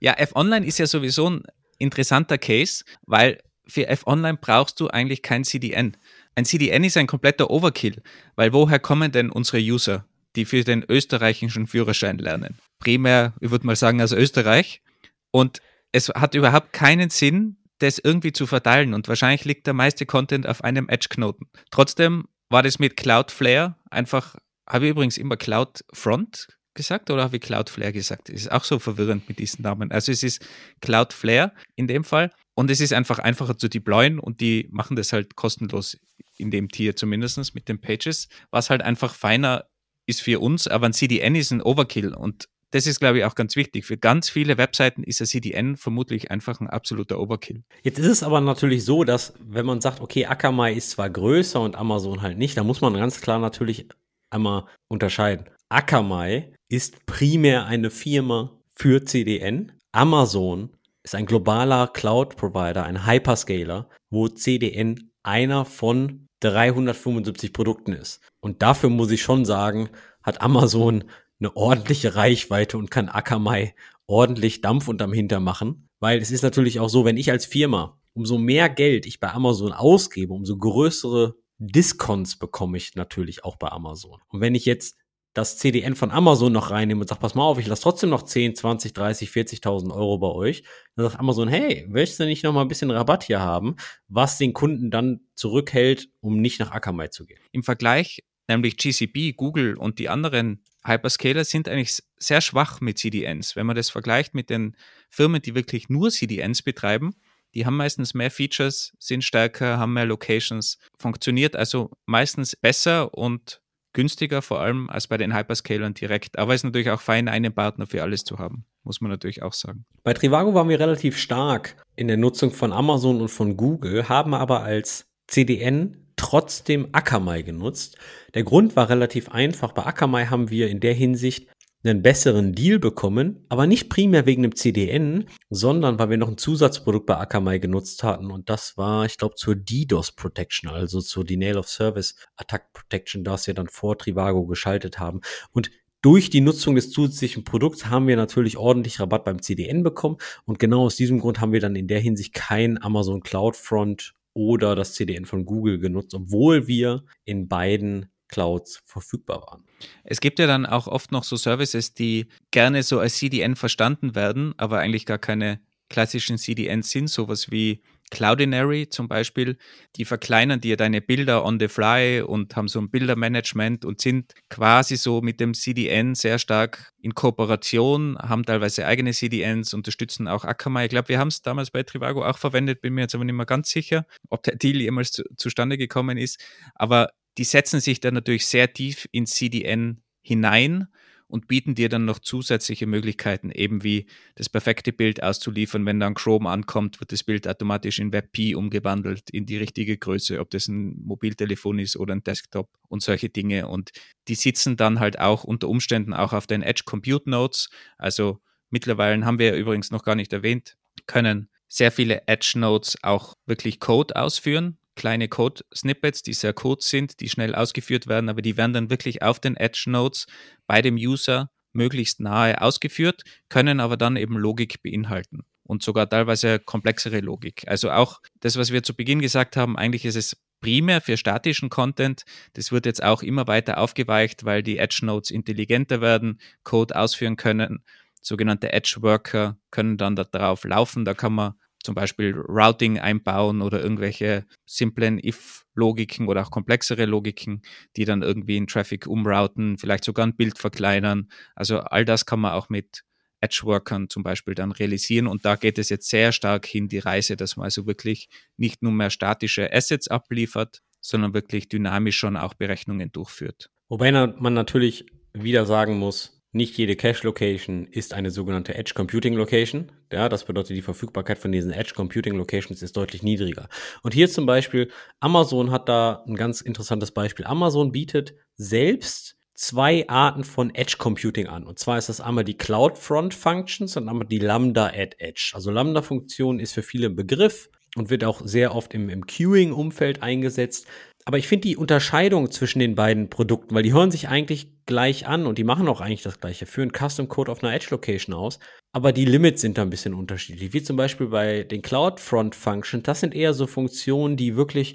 Ja, F-Online ist ja sowieso ein interessanter Case, weil für F-Online brauchst du eigentlich kein CDN. Ein CDN ist ein kompletter Overkill, weil woher kommen denn unsere User, die für den österreichischen Führerschein lernen? Primär, ich würde mal sagen, aus Österreich. Und es hat überhaupt keinen Sinn, das irgendwie zu verteilen. Und wahrscheinlich liegt der meiste Content auf einem Edge-Knoten. Trotzdem war das mit Cloudflare einfach habe ich übrigens immer Cloudfront gesagt oder habe ich Cloudflare gesagt? Das ist auch so verwirrend mit diesen Namen. Also es ist Cloudflare in dem Fall und es ist einfach einfacher zu deployen und die machen das halt kostenlos in dem Tier zumindest mit den Pages, was halt einfach feiner ist für uns, aber ein CDN ist ein Overkill und das ist, glaube ich, auch ganz wichtig. Für ganz viele Webseiten ist ein CDN vermutlich einfach ein absoluter Overkill. Jetzt ist es aber natürlich so, dass wenn man sagt, okay, Akamai ist zwar größer und Amazon halt nicht, dann muss man ganz klar natürlich einmal unterscheiden. Akamai ist primär eine Firma für CDN. Amazon ist ein globaler Cloud-Provider, ein Hyperscaler, wo CDN einer von 375 Produkten ist. Und dafür muss ich schon sagen, hat Amazon eine ordentliche Reichweite und kann Akamai ordentlich Dampf unterm Hinter machen. Weil es ist natürlich auch so, wenn ich als Firma umso mehr Geld ich bei Amazon ausgebe, umso größere Discounts bekomme ich natürlich auch bei Amazon. Und wenn ich jetzt das CDN von Amazon noch reinnehme und sage, pass mal auf, ich lasse trotzdem noch 10, 20, 30, 40.000 Euro bei euch, dann sagt Amazon, hey, willst du nicht noch mal ein bisschen Rabatt hier haben, was den Kunden dann zurückhält, um nicht nach Akamai zu gehen. Im Vergleich, nämlich GCP, Google und die anderen Hyperscaler sind eigentlich sehr schwach mit CDNs. Wenn man das vergleicht mit den Firmen, die wirklich nur CDNs betreiben, die haben meistens mehr Features, sind stärker, haben mehr Locations, funktioniert also meistens besser und günstiger vor allem als bei den Hyperscalern direkt. Aber es ist natürlich auch fein, einen Partner für alles zu haben, muss man natürlich auch sagen. Bei Trivago waren wir relativ stark in der Nutzung von Amazon und von Google, haben aber als CDN trotzdem Akamai genutzt. Der Grund war relativ einfach. Bei Akamai haben wir in der Hinsicht einen besseren Deal bekommen, aber nicht primär wegen dem CDN, sondern weil wir noch ein Zusatzprodukt bei Akamai genutzt hatten und das war, ich glaube, zur DDoS Protection, also zur Denial of Service Attack Protection, das wir dann vor Trivago geschaltet haben. Und durch die Nutzung des zusätzlichen Produkts haben wir natürlich ordentlich Rabatt beim CDN bekommen und genau aus diesem Grund haben wir dann in der Hinsicht kein Amazon CloudFront oder das CDN von Google genutzt, obwohl wir in beiden Clouds verfügbar waren. Es gibt ja dann auch oft noch so Services, die gerne so als CDN verstanden werden, aber eigentlich gar keine klassischen CDNs sind, sowas wie Cloudinary zum Beispiel, die verkleinern dir deine Bilder on the fly und haben so ein Bildermanagement und sind quasi so mit dem CDN sehr stark in Kooperation, haben teilweise eigene CDNs, unterstützen auch Akamai. Ich glaube, wir haben es damals bei Trivago auch verwendet, bin mir jetzt aber nicht mehr ganz sicher, ob der Deal jemals zu, zustande gekommen ist. Aber die setzen sich dann natürlich sehr tief ins CDN hinein und bieten dir dann noch zusätzliche Möglichkeiten, eben wie das perfekte Bild auszuliefern. Wenn dann Chrome ankommt, wird das Bild automatisch in WebP umgewandelt in die richtige Größe, ob das ein Mobiltelefon ist oder ein Desktop und solche Dinge. Und die sitzen dann halt auch unter Umständen auch auf den Edge Compute Nodes. Also mittlerweile haben wir übrigens noch gar nicht erwähnt, können sehr viele Edge Nodes auch wirklich Code ausführen kleine Code-Snippets, die sehr kurz sind, die schnell ausgeführt werden, aber die werden dann wirklich auf den Edge-Nodes bei dem User möglichst nahe ausgeführt, können aber dann eben Logik beinhalten und sogar teilweise komplexere Logik. Also auch das, was wir zu Beginn gesagt haben, eigentlich ist es primär für statischen Content. Das wird jetzt auch immer weiter aufgeweicht, weil die Edge Nodes intelligenter werden, Code ausführen können. Sogenannte Edge Worker können dann darauf laufen. Da kann man zum Beispiel Routing einbauen oder irgendwelche simplen If-Logiken oder auch komplexere Logiken, die dann irgendwie in Traffic umrouten, vielleicht sogar ein Bild verkleinern. Also all das kann man auch mit Edge-Workern zum Beispiel dann realisieren. Und da geht es jetzt sehr stark hin, die Reise, dass man also wirklich nicht nur mehr statische Assets abliefert, sondern wirklich dynamisch schon auch Berechnungen durchführt. Wobei man natürlich wieder sagen muss, nicht jede Cache-Location ist eine sogenannte Edge Computing Location. Ja, das bedeutet, die Verfügbarkeit von diesen Edge Computing Locations ist deutlich niedriger. Und hier zum Beispiel, Amazon hat da ein ganz interessantes Beispiel. Amazon bietet selbst zwei Arten von Edge Computing an. Und zwar ist das einmal die Cloud Front Functions und einmal die Lambda at Edge. Also Lambda Funktion ist für viele ein Begriff und wird auch sehr oft im, im Queuing-Umfeld eingesetzt. Aber ich finde die Unterscheidung zwischen den beiden Produkten, weil die hören sich eigentlich gleich an und die machen auch eigentlich das gleiche, führen Custom Code auf einer Edge Location aus, aber die Limits sind da ein bisschen unterschiedlich. Wie zum Beispiel bei den Cloud Front Functions, das sind eher so Funktionen, die wirklich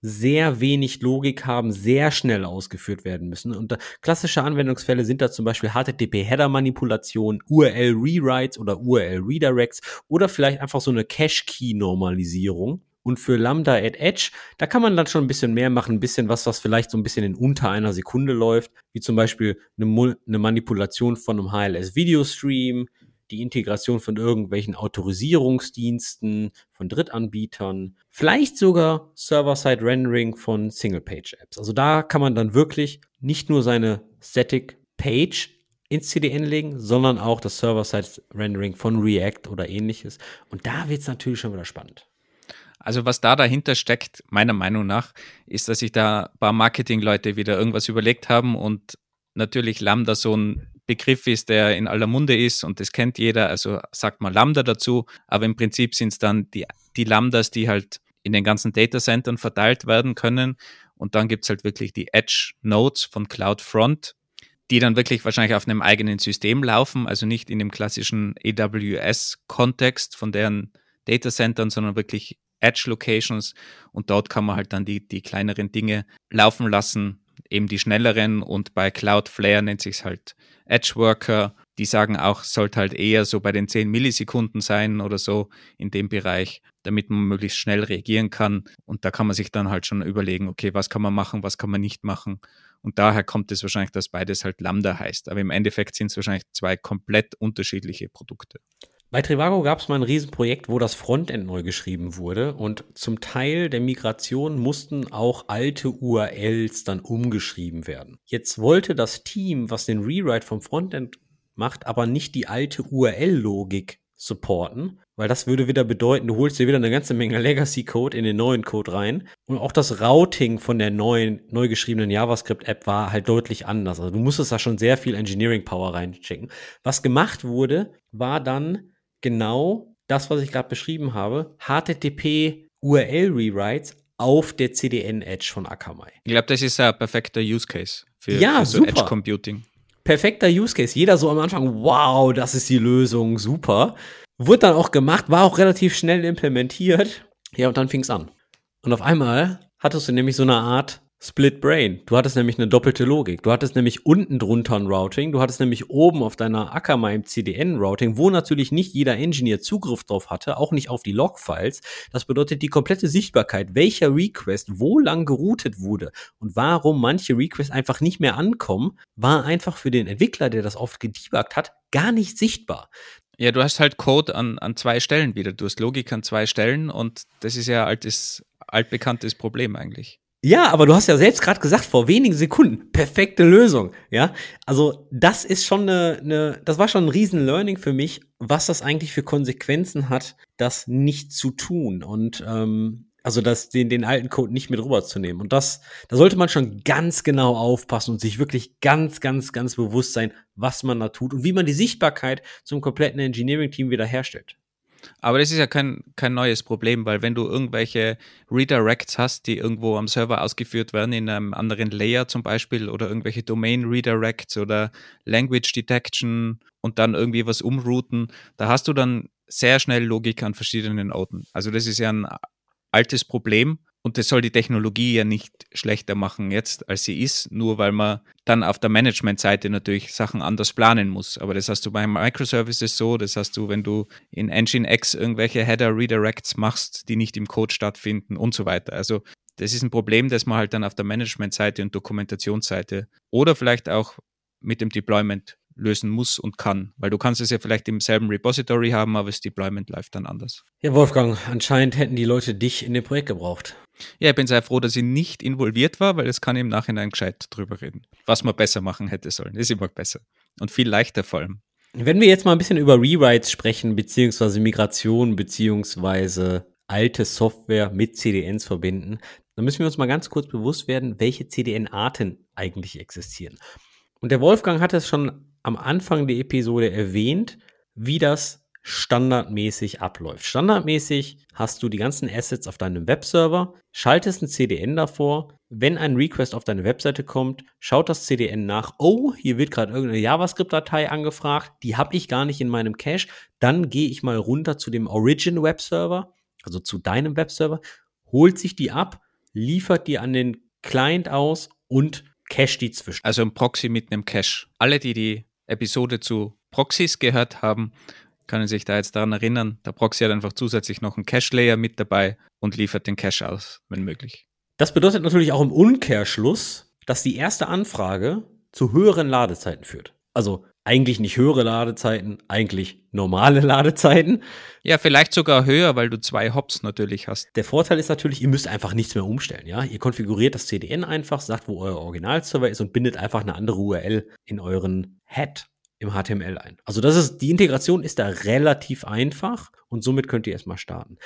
sehr wenig Logik haben, sehr schnell ausgeführt werden müssen. Und klassische Anwendungsfälle sind da zum Beispiel HTTP-Header-Manipulation, URL-Rewrites oder URL-Redirects oder vielleicht einfach so eine Cache-Key-Normalisierung. Und für Lambda at Edge, da kann man dann schon ein bisschen mehr machen, ein bisschen was, was vielleicht so ein bisschen in unter einer Sekunde läuft, wie zum Beispiel eine, eine Manipulation von einem HLS-Video-Stream, die Integration von irgendwelchen Autorisierungsdiensten, von Drittanbietern, vielleicht sogar Server-Side-Rendering von Single-Page-Apps. Also da kann man dann wirklich nicht nur seine Static Page ins CDN legen, sondern auch das Server-Side-Rendering von React oder ähnliches. Und da wird es natürlich schon wieder spannend. Also was da dahinter steckt, meiner Meinung nach, ist, dass sich da ein paar Marketingleute wieder irgendwas überlegt haben und natürlich Lambda so ein Begriff ist, der in aller Munde ist und das kennt jeder, also sagt man Lambda dazu, aber im Prinzip sind es dann die, die Lambdas, die halt in den ganzen Datacentern verteilt werden können. Und dann gibt es halt wirklich die Edge Nodes von CloudFront, die dann wirklich wahrscheinlich auf einem eigenen System laufen, also nicht in dem klassischen AWS-Kontext von deren Datacentern, sondern wirklich Edge Locations und dort kann man halt dann die, die kleineren Dinge laufen lassen, eben die schnelleren und bei Cloudflare nennt sich es halt Edge Worker. Die sagen auch, sollte halt eher so bei den 10 Millisekunden sein oder so in dem Bereich, damit man möglichst schnell reagieren kann. Und da kann man sich dann halt schon überlegen, okay, was kann man machen, was kann man nicht machen. Und daher kommt es wahrscheinlich, dass beides halt Lambda heißt. Aber im Endeffekt sind es wahrscheinlich zwei komplett unterschiedliche Produkte. Bei Trivago gab es mal ein Riesenprojekt, wo das Frontend neu geschrieben wurde und zum Teil der Migration mussten auch alte URLs dann umgeschrieben werden. Jetzt wollte das Team, was den Rewrite vom Frontend macht, aber nicht die alte URL-Logik supporten, weil das würde wieder bedeuten, du holst dir wieder eine ganze Menge Legacy-Code in den neuen Code rein. Und auch das Routing von der neuen, neu geschriebenen JavaScript-App war halt deutlich anders. Also du musstest da schon sehr viel Engineering-Power reinchecken. Was gemacht wurde, war dann genau das, was ich gerade beschrieben habe, HTTP URL-Rewrites auf der CDN-Edge von Akamai. Ich glaube, das ist ein perfekter Use Case für, ja, für so Edge Computing. Perfekter Use Case. Jeder so am Anfang, wow, das ist die Lösung, super. Wurde dann auch gemacht, war auch relativ schnell implementiert. Ja, und dann fing es an. Und auf einmal hattest du nämlich so eine Art Split Brain. Du hattest nämlich eine doppelte Logik. Du hattest nämlich unten drunter ein Routing. Du hattest nämlich oben auf deiner Akamai CDN Routing, wo natürlich nicht jeder Engineer Zugriff drauf hatte, auch nicht auf die Logfiles. Das bedeutet die komplette Sichtbarkeit, welcher Request wo lang geroutet wurde und warum manche Requests einfach nicht mehr ankommen, war einfach für den Entwickler, der das oft gedebuggt hat, gar nicht sichtbar. Ja, du hast halt Code an, an zwei Stellen wieder. Du hast Logik an zwei Stellen und das ist ja altes, altbekanntes Problem eigentlich. Ja, aber du hast ja selbst gerade gesagt, vor wenigen Sekunden, perfekte Lösung. Ja, also das ist schon eine, eine, das war schon ein riesen Learning für mich, was das eigentlich für Konsequenzen hat, das nicht zu tun und ähm, also das, den, den alten Code nicht mit rüberzunehmen. Und das, da sollte man schon ganz genau aufpassen und sich wirklich ganz, ganz, ganz bewusst sein, was man da tut und wie man die Sichtbarkeit zum kompletten Engineering-Team wiederherstellt. Aber das ist ja kein, kein neues Problem, weil wenn du irgendwelche Redirects hast, die irgendwo am Server ausgeführt werden, in einem anderen Layer zum Beispiel, oder irgendwelche Domain Redirects oder Language Detection und dann irgendwie was umrouten, da hast du dann sehr schnell Logik an verschiedenen Orten. Also das ist ja ein altes Problem und das soll die Technologie ja nicht schlechter machen jetzt, als sie ist, nur weil man dann auf der Management-Seite natürlich Sachen anders planen muss. Aber das hast du bei Microservices so, das hast du, wenn du in Nginx irgendwelche Header-Redirects machst, die nicht im Code stattfinden und so weiter. Also das ist ein Problem, das man halt dann auf der Management-Seite und Dokumentationsseite oder vielleicht auch mit dem Deployment lösen muss und kann. Weil du kannst es ja vielleicht im selben Repository haben, aber das Deployment läuft dann anders. Ja, Wolfgang, anscheinend hätten die Leute dich in dem Projekt gebraucht. Ja, ich bin sehr froh, dass ich nicht involviert war, weil es kann ich im Nachhinein gescheit drüber reden. Was man besser machen hätte sollen. Ist immer besser. Und viel leichter vor allem. Wenn wir jetzt mal ein bisschen über Rewrites sprechen, beziehungsweise Migration, beziehungsweise alte Software mit CDNs verbinden, dann müssen wir uns mal ganz kurz bewusst werden, welche CDN-Arten eigentlich existieren. Und der Wolfgang hat es schon am Anfang der Episode erwähnt, wie das standardmäßig abläuft. Standardmäßig hast du die ganzen Assets auf deinem Webserver, schaltest ein CDN davor. Wenn ein Request auf deine Webseite kommt, schaut das CDN nach, oh, hier wird gerade irgendeine JavaScript-Datei angefragt, die habe ich gar nicht in meinem Cache. Dann gehe ich mal runter zu dem Origin Webserver, also zu deinem Webserver, holt sich die ab, liefert die an den Client aus und cache die zwischen. Also ein Proxy mit einem Cache. Alle, die die Episode zu Proxys gehört haben, können sich da jetzt daran erinnern, der Proxy hat einfach zusätzlich noch einen Cache-Layer mit dabei und liefert den Cache aus, wenn möglich. Das bedeutet natürlich auch im Umkehrschluss, dass die erste Anfrage zu höheren Ladezeiten führt. Also eigentlich nicht höhere Ladezeiten, eigentlich normale (laughs) Ladezeiten. Ja, vielleicht sogar höher, weil du zwei Hops natürlich hast. Der Vorteil ist natürlich, ihr müsst einfach nichts mehr umstellen. Ja, ihr konfiguriert das CDN einfach, sagt, wo euer Originalserver ist und bindet einfach eine andere URL in euren Head im HTML ein. Also das ist, die Integration ist da relativ einfach und somit könnt ihr erstmal starten.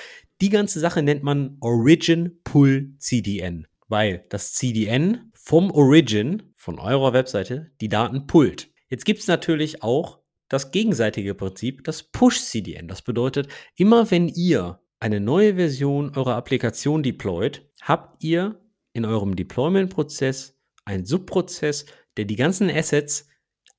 Die ganze Sache nennt man Origin Pull CDN, weil das CDN vom Origin von eurer Webseite die Daten pullt. Jetzt gibt es natürlich auch das gegenseitige Prinzip, das Push-CDN. Das bedeutet, immer wenn ihr eine neue Version eurer Applikation deployt, habt ihr in eurem Deployment-Prozess einen Subprozess, der die ganzen Assets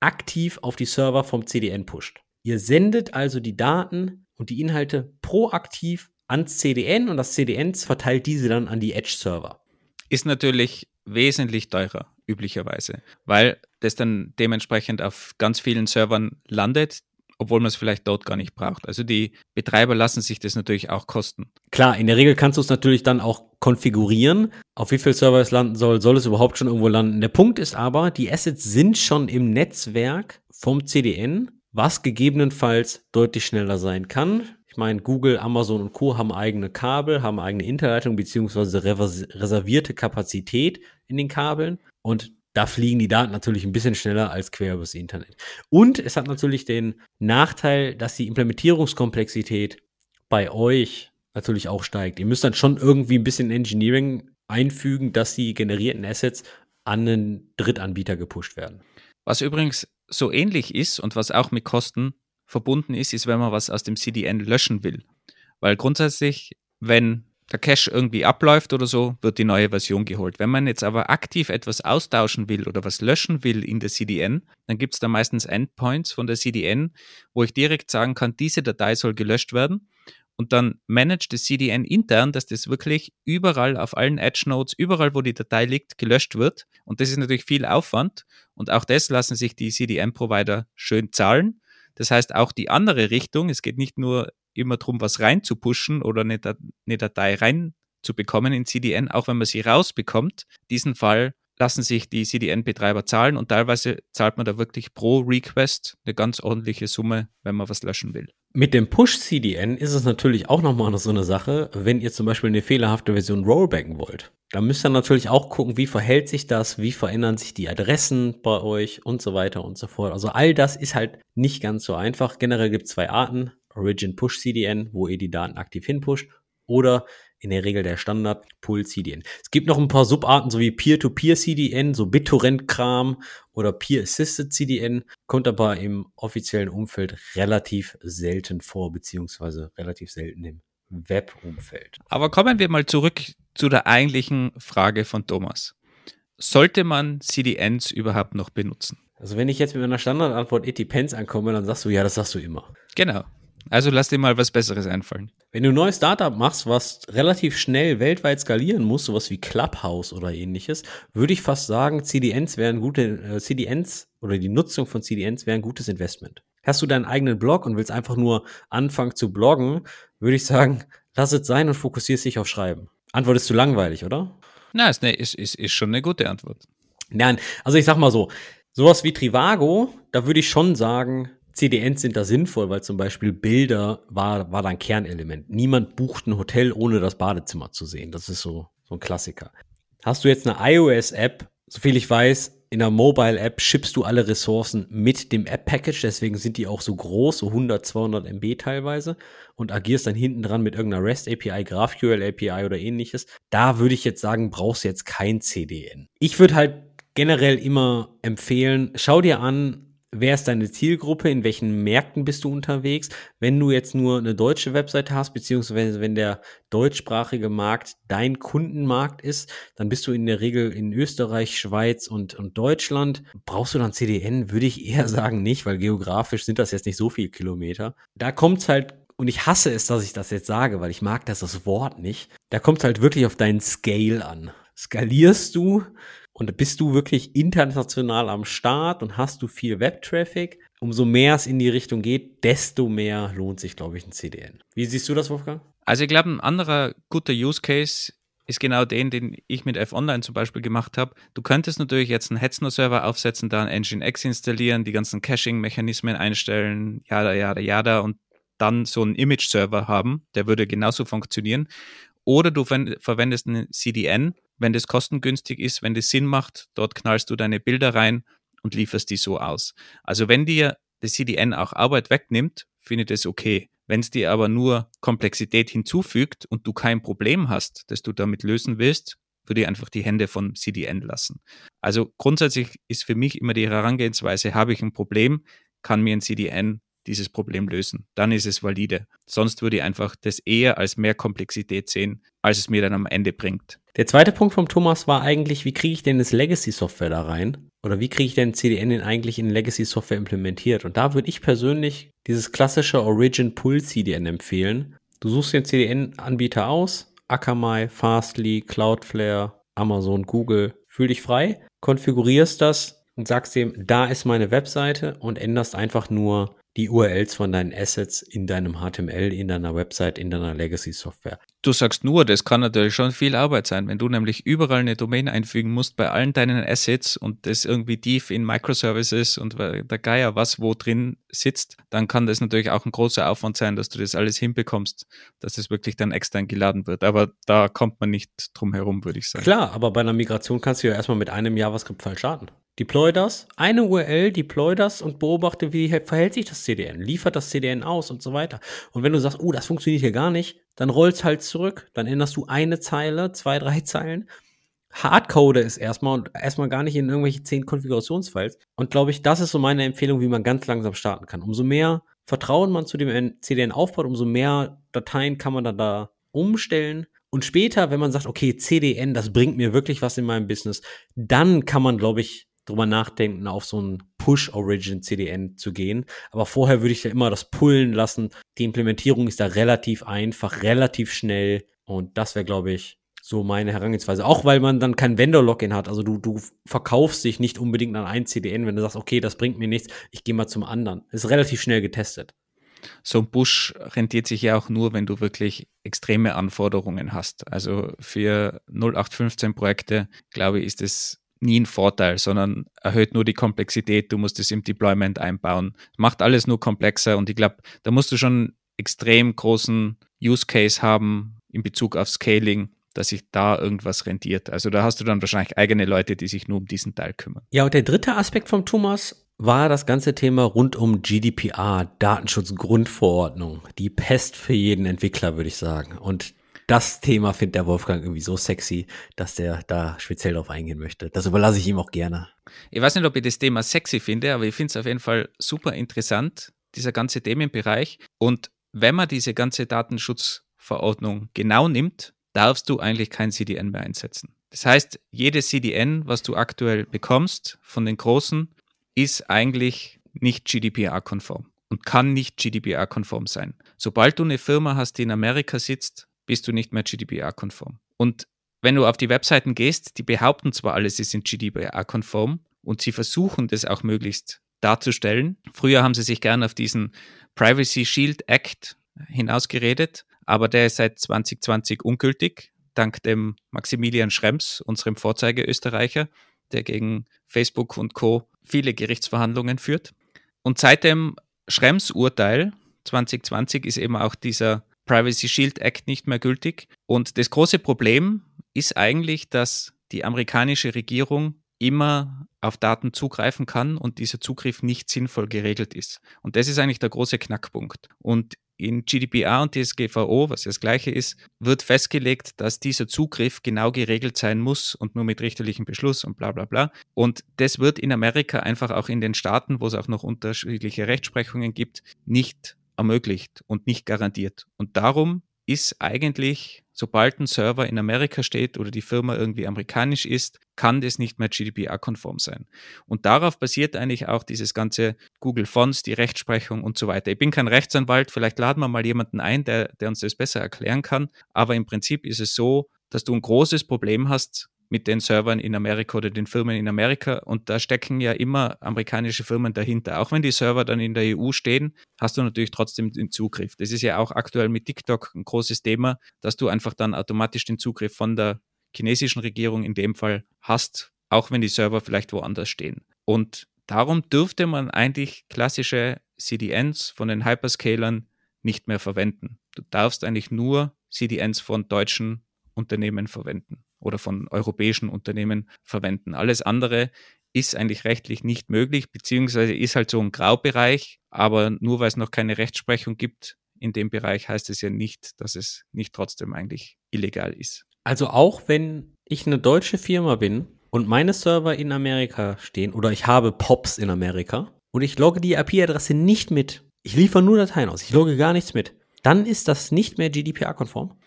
aktiv auf die Server vom CDN pusht. Ihr sendet also die Daten und die Inhalte proaktiv ans CDN und das CDN verteilt diese dann an die Edge-Server. Ist natürlich wesentlich teurer, üblicherweise, weil das dann dementsprechend auf ganz vielen Servern landet, obwohl man es vielleicht dort gar nicht braucht. Also die Betreiber lassen sich das natürlich auch kosten. Klar, in der Regel kannst du es natürlich dann auch konfigurieren, auf wie viel Server es landen soll, soll es überhaupt schon irgendwo landen. Der Punkt ist aber, die Assets sind schon im Netzwerk vom CDN, was gegebenenfalls deutlich schneller sein kann. Ich meine, Google, Amazon und Co. haben eigene Kabel, haben eigene Interleitung beziehungsweise reservierte Kapazität in den Kabeln. Und da fliegen die Daten natürlich ein bisschen schneller als quer übers Internet. Und es hat natürlich den Nachteil, dass die Implementierungskomplexität bei euch natürlich auch steigt. Ihr müsst dann schon irgendwie ein bisschen Engineering einfügen, dass die generierten Assets an einen Drittanbieter gepusht werden. Was übrigens so ähnlich ist und was auch mit Kosten verbunden ist, ist, wenn man was aus dem CDN löschen will. Weil grundsätzlich, wenn der Cache irgendwie abläuft oder so, wird die neue Version geholt. Wenn man jetzt aber aktiv etwas austauschen will oder was löschen will in der CDN, dann gibt es da meistens Endpoints von der CDN, wo ich direkt sagen kann, diese Datei soll gelöscht werden. Und dann managt das CDN intern, dass das wirklich überall auf allen Edge Nodes, überall wo die Datei liegt, gelöscht wird. Und das ist natürlich viel Aufwand. Und auch das lassen sich die CDN-Provider schön zahlen. Das heißt, auch die andere Richtung, es geht nicht nur immer darum, was reinzupushen oder eine, eine Datei reinzubekommen in CDN, auch wenn man sie rausbekommt. Diesen Fall lassen sich die CDN-Betreiber zahlen und teilweise zahlt man da wirklich pro Request eine ganz ordentliche Summe, wenn man was löschen will. Mit dem Push-CDN ist es natürlich auch nochmal so eine Sache, wenn ihr zum Beispiel eine fehlerhafte Version rollbacken wollt. Da müsst ihr natürlich auch gucken, wie verhält sich das, wie verändern sich die Adressen bei euch und so weiter und so fort. Also all das ist halt nicht ganz so einfach. Generell gibt es zwei Arten. Origin Push CDN, wo ihr die Daten aktiv hinpusht oder in der Regel der Standard Pull CDN. Es gibt noch ein paar Subarten, so wie Peer-to-Peer CDN, so BitTorrent-Kram oder Peer-Assisted CDN, kommt aber im offiziellen Umfeld relativ selten vor, beziehungsweise relativ selten im Web-Umfeld. Aber kommen wir mal zurück zu der eigentlichen Frage von Thomas. Sollte man CDNs überhaupt noch benutzen? Also wenn ich jetzt mit meiner Standardantwort it depends ankomme, dann sagst du, ja, das sagst du immer. Genau. Also lass dir mal was Besseres einfallen. Wenn du ein neues Startup machst, was relativ schnell weltweit skalieren muss, sowas wie Clubhouse oder ähnliches, würde ich fast sagen, CDNs wären gute, äh, CDNs oder die Nutzung von CDNs wäre ein gutes Investment. Hast du deinen eigenen Blog und willst einfach nur anfangen zu bloggen, würde ich sagen, lass es sein und fokussierst dich auf Schreiben. Antwort ist zu langweilig, oder? Na, ist, ne, ist, ist, ist schon eine gute Antwort. Nein, also ich sag mal so, sowas wie Trivago, da würde ich schon sagen, CDNs sind da sinnvoll, weil zum Beispiel Bilder war, war da ein Kernelement. Niemand bucht ein Hotel, ohne das Badezimmer zu sehen. Das ist so, so ein Klassiker. Hast du jetzt eine iOS-App, soviel ich weiß, in der Mobile-App schippst du alle Ressourcen mit dem App-Package, deswegen sind die auch so groß, so 100, 200 MB teilweise und agierst dann hinten dran mit irgendeiner REST-API, GraphQL-API oder ähnliches. Da würde ich jetzt sagen, brauchst du jetzt kein CDN. Ich würde halt generell immer empfehlen, schau dir an, wer ist deine Zielgruppe, in welchen Märkten bist du unterwegs. Wenn du jetzt nur eine deutsche Webseite hast, beziehungsweise wenn der deutschsprachige Markt dein Kundenmarkt ist, dann bist du in der Regel in Österreich, Schweiz und, und Deutschland. Brauchst du dann CDN? Würde ich eher sagen nicht, weil geografisch sind das jetzt nicht so viele Kilometer. Da kommt's halt und ich hasse es, dass ich das jetzt sage, weil ich mag das, das Wort nicht. Da kommt es halt wirklich auf deinen Scale an. Skalierst du und bist du wirklich international am Start und hast du viel Web-Traffic, umso mehr es in die Richtung geht, desto mehr lohnt sich, glaube ich, ein CDN. Wie siehst du das, Wolfgang? Also ich glaube, ein anderer guter Use Case ist genau den, den ich mit F-Online zum Beispiel gemacht habe. Du könntest natürlich jetzt einen Hetzner-Server aufsetzen, da ein Nginx installieren, die ganzen Caching-Mechanismen einstellen, jada, jada, jada und dann so einen Image-Server haben, der würde genauso funktionieren. Oder du verwendest einen CDN, wenn das kostengünstig ist, wenn das Sinn macht, dort knallst du deine Bilder rein und lieferst die so aus. Also wenn dir das CDN auch Arbeit wegnimmt, finde ich das okay. Wenn es dir aber nur Komplexität hinzufügt und du kein Problem hast, das du damit lösen willst, würde ich einfach die Hände von CDN lassen. Also grundsätzlich ist für mich immer die Herangehensweise, habe ich ein Problem, kann mir ein CDN dieses Problem lösen. Dann ist es valide. Sonst würde ich einfach das eher als mehr Komplexität sehen, als es mir dann am Ende bringt. Der zweite Punkt vom Thomas war eigentlich, wie kriege ich denn das Legacy-Software da rein? Oder wie kriege ich denn CDN denn eigentlich in Legacy-Software implementiert? Und da würde ich persönlich dieses klassische Origin Pull CDN empfehlen. Du suchst den CDN-Anbieter aus, Akamai, Fastly, Cloudflare, Amazon, Google, fühl dich frei, konfigurierst das und sagst dem, da ist meine Webseite und änderst einfach nur die URLs von deinen Assets in deinem HTML, in deiner Website, in deiner Legacy-Software. Du sagst nur, das kann natürlich schon viel Arbeit sein. Wenn du nämlich überall eine Domain einfügen musst bei allen deinen Assets und das irgendwie tief in Microservices und der Geier was wo drin sitzt, dann kann das natürlich auch ein großer Aufwand sein, dass du das alles hinbekommst, dass das wirklich dann extern geladen wird. Aber da kommt man nicht drum herum, würde ich sagen. Klar, aber bei einer Migration kannst du ja erstmal mit einem JavaScript-File starten. Deploy das, eine URL, deploy das und beobachte, wie verhält sich das CDN, liefert das CDN aus und so weiter. Und wenn du sagst, oh, das funktioniert hier gar nicht, dann rollst halt zurück, dann änderst du eine Zeile, zwei, drei (laughs) Zeilen, hardcode es erstmal und erstmal gar nicht in irgendwelche zehn Konfigurationsfiles. Und glaube ich, das ist so meine Empfehlung, wie man ganz langsam starten kann. Umso mehr Vertrauen man zu dem CDN aufbaut, umso mehr Dateien kann man dann da umstellen. Und später, wenn man sagt, okay, CDN, das bringt mir wirklich was in meinem Business, dann kann man, glaube ich, drüber nachdenken, auf so ein Push-Origin-CDN zu gehen. Aber vorher würde ich ja immer das pullen lassen. Die Implementierung ist da relativ einfach, relativ schnell. Und das wäre, glaube ich, so meine Herangehensweise. Auch weil man dann kein Vendor-Login hat. Also du, du verkaufst dich nicht unbedingt an ein CDN, wenn du sagst, okay, das bringt mir nichts, ich gehe mal zum anderen. Ist relativ schnell getestet. So ein Push rentiert sich ja auch nur, wenn du wirklich extreme Anforderungen hast. Also für 0815 Projekte, glaube ich, ist es nie ein Vorteil, sondern erhöht nur die Komplexität. Du musst es im Deployment einbauen. Macht alles nur komplexer und ich glaube, da musst du schon extrem großen Use Case haben in Bezug auf Scaling, dass sich da irgendwas rentiert. Also da hast du dann wahrscheinlich eigene Leute, die sich nur um diesen Teil kümmern. Ja, und der dritte Aspekt vom Thomas war das ganze Thema rund um GDPR, Datenschutzgrundverordnung. Die Pest für jeden Entwickler, würde ich sagen. Und das Thema findet der Wolfgang irgendwie so sexy, dass der da speziell drauf eingehen möchte. Das überlasse ich ihm auch gerne. Ich weiß nicht, ob ich das Thema sexy finde, aber ich finde es auf jeden Fall super interessant, dieser ganze Themenbereich. Und wenn man diese ganze Datenschutzverordnung genau nimmt, darfst du eigentlich kein CDN mehr einsetzen. Das heißt, jedes CDN, was du aktuell bekommst von den Großen, ist eigentlich nicht GDPR-konform und kann nicht GDPR-konform sein. Sobald du eine Firma hast, die in Amerika sitzt, bist du nicht mehr GDPR-konform. Und wenn du auf die Webseiten gehst, die behaupten zwar alle, sie sind GDPR-konform und sie versuchen das auch möglichst darzustellen. Früher haben sie sich gern auf diesen Privacy Shield Act hinausgeredet, aber der ist seit 2020 ungültig, dank dem Maximilian Schrems, unserem Vorzeigeösterreicher, der gegen Facebook und Co. viele Gerichtsverhandlungen führt. Und seit dem Schrems-Urteil 2020 ist eben auch dieser Privacy Shield Act nicht mehr gültig. Und das große Problem ist eigentlich, dass die amerikanische Regierung immer auf Daten zugreifen kann und dieser Zugriff nicht sinnvoll geregelt ist. Und das ist eigentlich der große Knackpunkt. Und in GDPR und DSGVO, was das gleiche ist, wird festgelegt, dass dieser Zugriff genau geregelt sein muss und nur mit richterlichem Beschluss und bla bla bla. Und das wird in Amerika einfach auch in den Staaten, wo es auch noch unterschiedliche Rechtsprechungen gibt, nicht ermöglicht und nicht garantiert. Und darum ist eigentlich, sobald ein Server in Amerika steht oder die Firma irgendwie amerikanisch ist, kann das nicht mehr GDPR-konform sein. Und darauf basiert eigentlich auch dieses ganze Google Fonts, die Rechtsprechung und so weiter. Ich bin kein Rechtsanwalt, vielleicht laden wir mal jemanden ein, der, der uns das besser erklären kann. Aber im Prinzip ist es so, dass du ein großes Problem hast mit den Servern in Amerika oder den Firmen in Amerika. Und da stecken ja immer amerikanische Firmen dahinter. Auch wenn die Server dann in der EU stehen, hast du natürlich trotzdem den Zugriff. Das ist ja auch aktuell mit TikTok ein großes Thema, dass du einfach dann automatisch den Zugriff von der chinesischen Regierung in dem Fall hast, auch wenn die Server vielleicht woanders stehen. Und darum dürfte man eigentlich klassische CDNs von den Hyperscalern nicht mehr verwenden. Du darfst eigentlich nur CDNs von deutschen Unternehmen verwenden oder von europäischen Unternehmen verwenden. Alles andere ist eigentlich rechtlich nicht möglich, beziehungsweise ist halt so ein Graubereich, aber nur weil es noch keine Rechtsprechung gibt in dem Bereich, heißt es ja nicht, dass es nicht trotzdem eigentlich illegal ist. Also auch wenn ich eine deutsche Firma bin und meine Server in Amerika stehen oder ich habe POPs in Amerika und ich logge die IP-Adresse nicht mit, ich liefere nur Dateien aus, ich logge gar nichts mit, dann ist das nicht mehr GDPR-konform?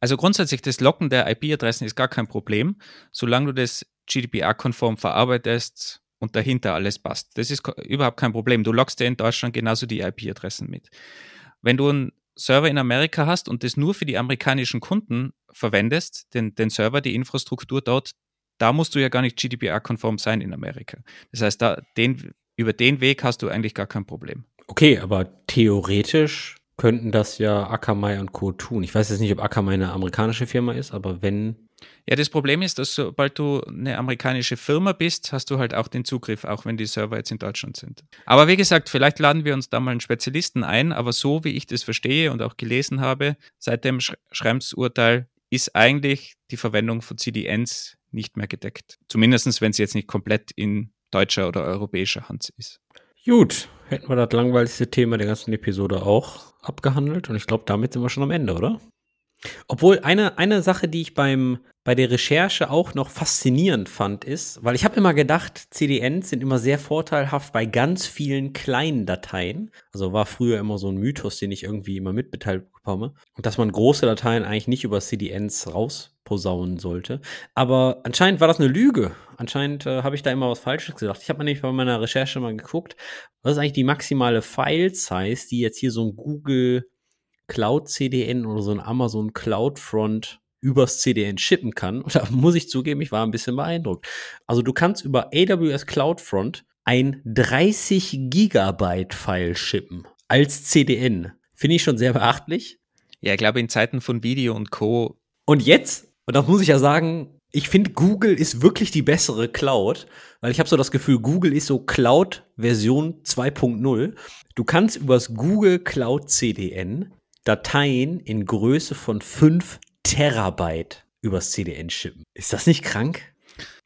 Also grundsätzlich das Locken der IP-Adressen ist gar kein Problem, solange du das GDPR-konform verarbeitest und dahinter alles passt. Das ist überhaupt kein Problem. Du lockst dir in Deutschland genauso die IP-Adressen mit. Wenn du einen Server in Amerika hast und das nur für die amerikanischen Kunden verwendest, den, den Server, die Infrastruktur dort, da musst du ja gar nicht GDPR-konform sein in Amerika. Das heißt, da, den, über den Weg hast du eigentlich gar kein Problem. Okay, aber theoretisch könnten das ja Akamai und Co. tun. Ich weiß jetzt nicht, ob Akamai eine amerikanische Firma ist, aber wenn. Ja, das Problem ist, dass sobald du eine amerikanische Firma bist, hast du halt auch den Zugriff, auch wenn die Server jetzt in Deutschland sind. Aber wie gesagt, vielleicht laden wir uns da mal einen Spezialisten ein, aber so wie ich das verstehe und auch gelesen habe, seit dem Schrems-Urteil ist eigentlich die Verwendung von CDNs nicht mehr gedeckt. Zumindest, wenn sie jetzt nicht komplett in deutscher oder europäischer Hand ist. Gut, hätten wir das langweiligste Thema der ganzen Episode auch abgehandelt und ich glaube, damit sind wir schon am Ende, oder? Obwohl eine, eine Sache, die ich beim, bei der Recherche auch noch faszinierend fand, ist, weil ich habe immer gedacht, CDNs sind immer sehr vorteilhaft bei ganz vielen kleinen Dateien. Also war früher immer so ein Mythos, den ich irgendwie immer mitbeteiligt bekomme. Und dass man große Dateien eigentlich nicht über CDNs rausposaunen sollte. Aber anscheinend war das eine Lüge. Anscheinend äh, habe ich da immer was Falsches gesagt. Ich habe nämlich bei meiner Recherche mal geguckt, was ist eigentlich die maximale File-Size, die jetzt hier so ein Google Cloud CDN oder so ein Amazon CloudFront übers CDN shippen kann. Und da muss ich zugeben, ich war ein bisschen beeindruckt. Also du kannst über AWS CloudFront ein 30 Gigabyte File shippen als CDN. Finde ich schon sehr beachtlich. Ja, ich glaube, in Zeiten von Video und Co. Und jetzt, und das muss ich ja sagen, ich finde, Google ist wirklich die bessere Cloud, weil ich habe so das Gefühl, Google ist so Cloud Version 2.0. Du kannst übers Google Cloud CDN Dateien in Größe von 5 Terabyte übers CDN schippen. Ist das nicht krank?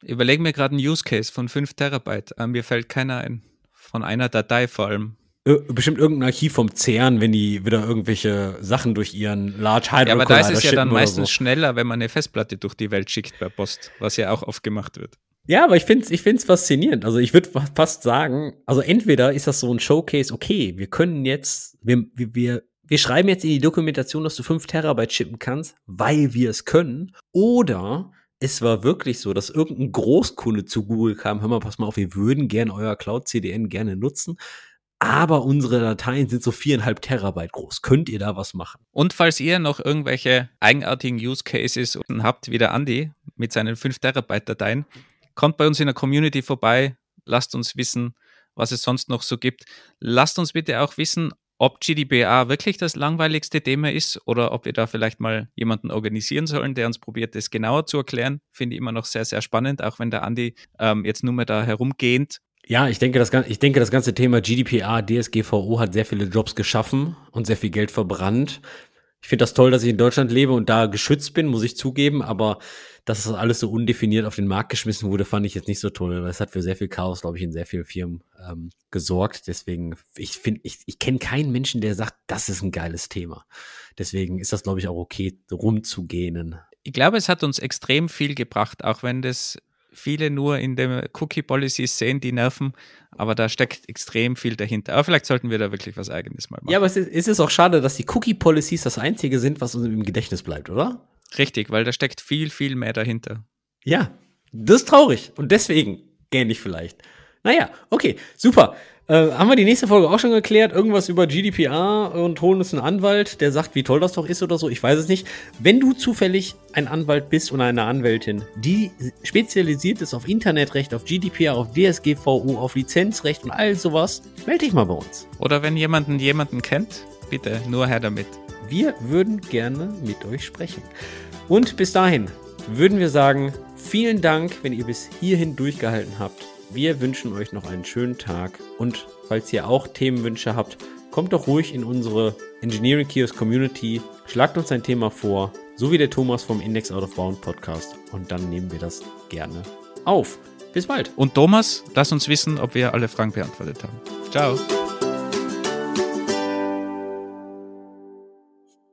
Überlegen mir gerade einen Use Case von 5 Terabyte. Aber mir fällt keiner ein. Von einer Datei vor allem. bestimmt irgendein Archiv vom CERN, wenn die wieder irgendwelche Sachen durch ihren Large Hydro Ja, aber da ist es ja dann meistens so. schneller, wenn man eine Festplatte durch die Welt schickt per Post, was ja auch oft gemacht wird. Ja, aber ich finde es ich find's faszinierend. Also ich würde fast sagen, also entweder ist das so ein Showcase, okay, wir können jetzt, wir, wir, wir schreiben jetzt in die Dokumentation, dass du 5 Terabyte chippen kannst, weil wir es können. Oder es war wirklich so, dass irgendein Großkunde zu Google kam, hör mal, pass mal auf, wir würden gerne euer Cloud CDN gerne nutzen aber unsere Dateien sind so viereinhalb Terabyte groß. Könnt ihr da was machen? Und falls ihr noch irgendwelche eigenartigen Use Cases habt, wie der Andi mit seinen 5 Terabyte Dateien, kommt bei uns in der Community vorbei, lasst uns wissen, was es sonst noch so gibt. Lasst uns bitte auch wissen, ob GDPR wirklich das langweiligste Thema ist oder ob wir da vielleicht mal jemanden organisieren sollen, der uns probiert, das genauer zu erklären. Finde ich immer noch sehr, sehr spannend, auch wenn der Andi ähm, jetzt nur mehr da herumgehend ja, ich denke, das, ich denke, das ganze Thema GDPR, DSGVO hat sehr viele Jobs geschaffen und sehr viel Geld verbrannt. Ich finde das toll, dass ich in Deutschland lebe und da geschützt bin, muss ich zugeben, aber dass das alles so undefiniert auf den Markt geschmissen wurde, fand ich jetzt nicht so toll. Das hat für sehr viel Chaos, glaube ich, in sehr vielen Firmen ähm, gesorgt. Deswegen, ich finde, ich, ich kenne keinen Menschen, der sagt, das ist ein geiles Thema. Deswegen ist das, glaube ich, auch okay, rumzugehen. Ich glaube, es hat uns extrem viel gebracht, auch wenn das viele nur in den Cookie-Policies sehen, die nerven, aber da steckt extrem viel dahinter. Aber vielleicht sollten wir da wirklich was Eigenes mal machen. Ja, aber es ist, es ist auch schade, dass die Cookie-Policies das Einzige sind, was uns im Gedächtnis bleibt, oder? Richtig, weil da steckt viel, viel mehr dahinter. Ja, das ist traurig und deswegen gähne ich vielleicht. Naja, okay, super. Äh, haben wir die nächste Folge auch schon geklärt? Irgendwas über GDPR und holen uns einen Anwalt, der sagt, wie toll das doch ist oder so. Ich weiß es nicht. Wenn du zufällig ein Anwalt bist oder eine Anwältin, die spezialisiert ist auf Internetrecht, auf GDPR, auf DSGVO, auf Lizenzrecht und all sowas, melde dich mal bei uns. Oder wenn jemanden jemanden kennt, bitte nur her damit. Wir würden gerne mit euch sprechen. Und bis dahin würden wir sagen, vielen Dank, wenn ihr bis hierhin durchgehalten habt. Wir wünschen euch noch einen schönen Tag und falls ihr auch Themenwünsche habt, kommt doch ruhig in unsere Engineering Kiosk Community, schlagt uns ein Thema vor, so wie der Thomas vom Index Out of Bound Podcast und dann nehmen wir das gerne auf. Bis bald. Und Thomas, lass uns wissen, ob wir alle Fragen beantwortet haben. Ciao.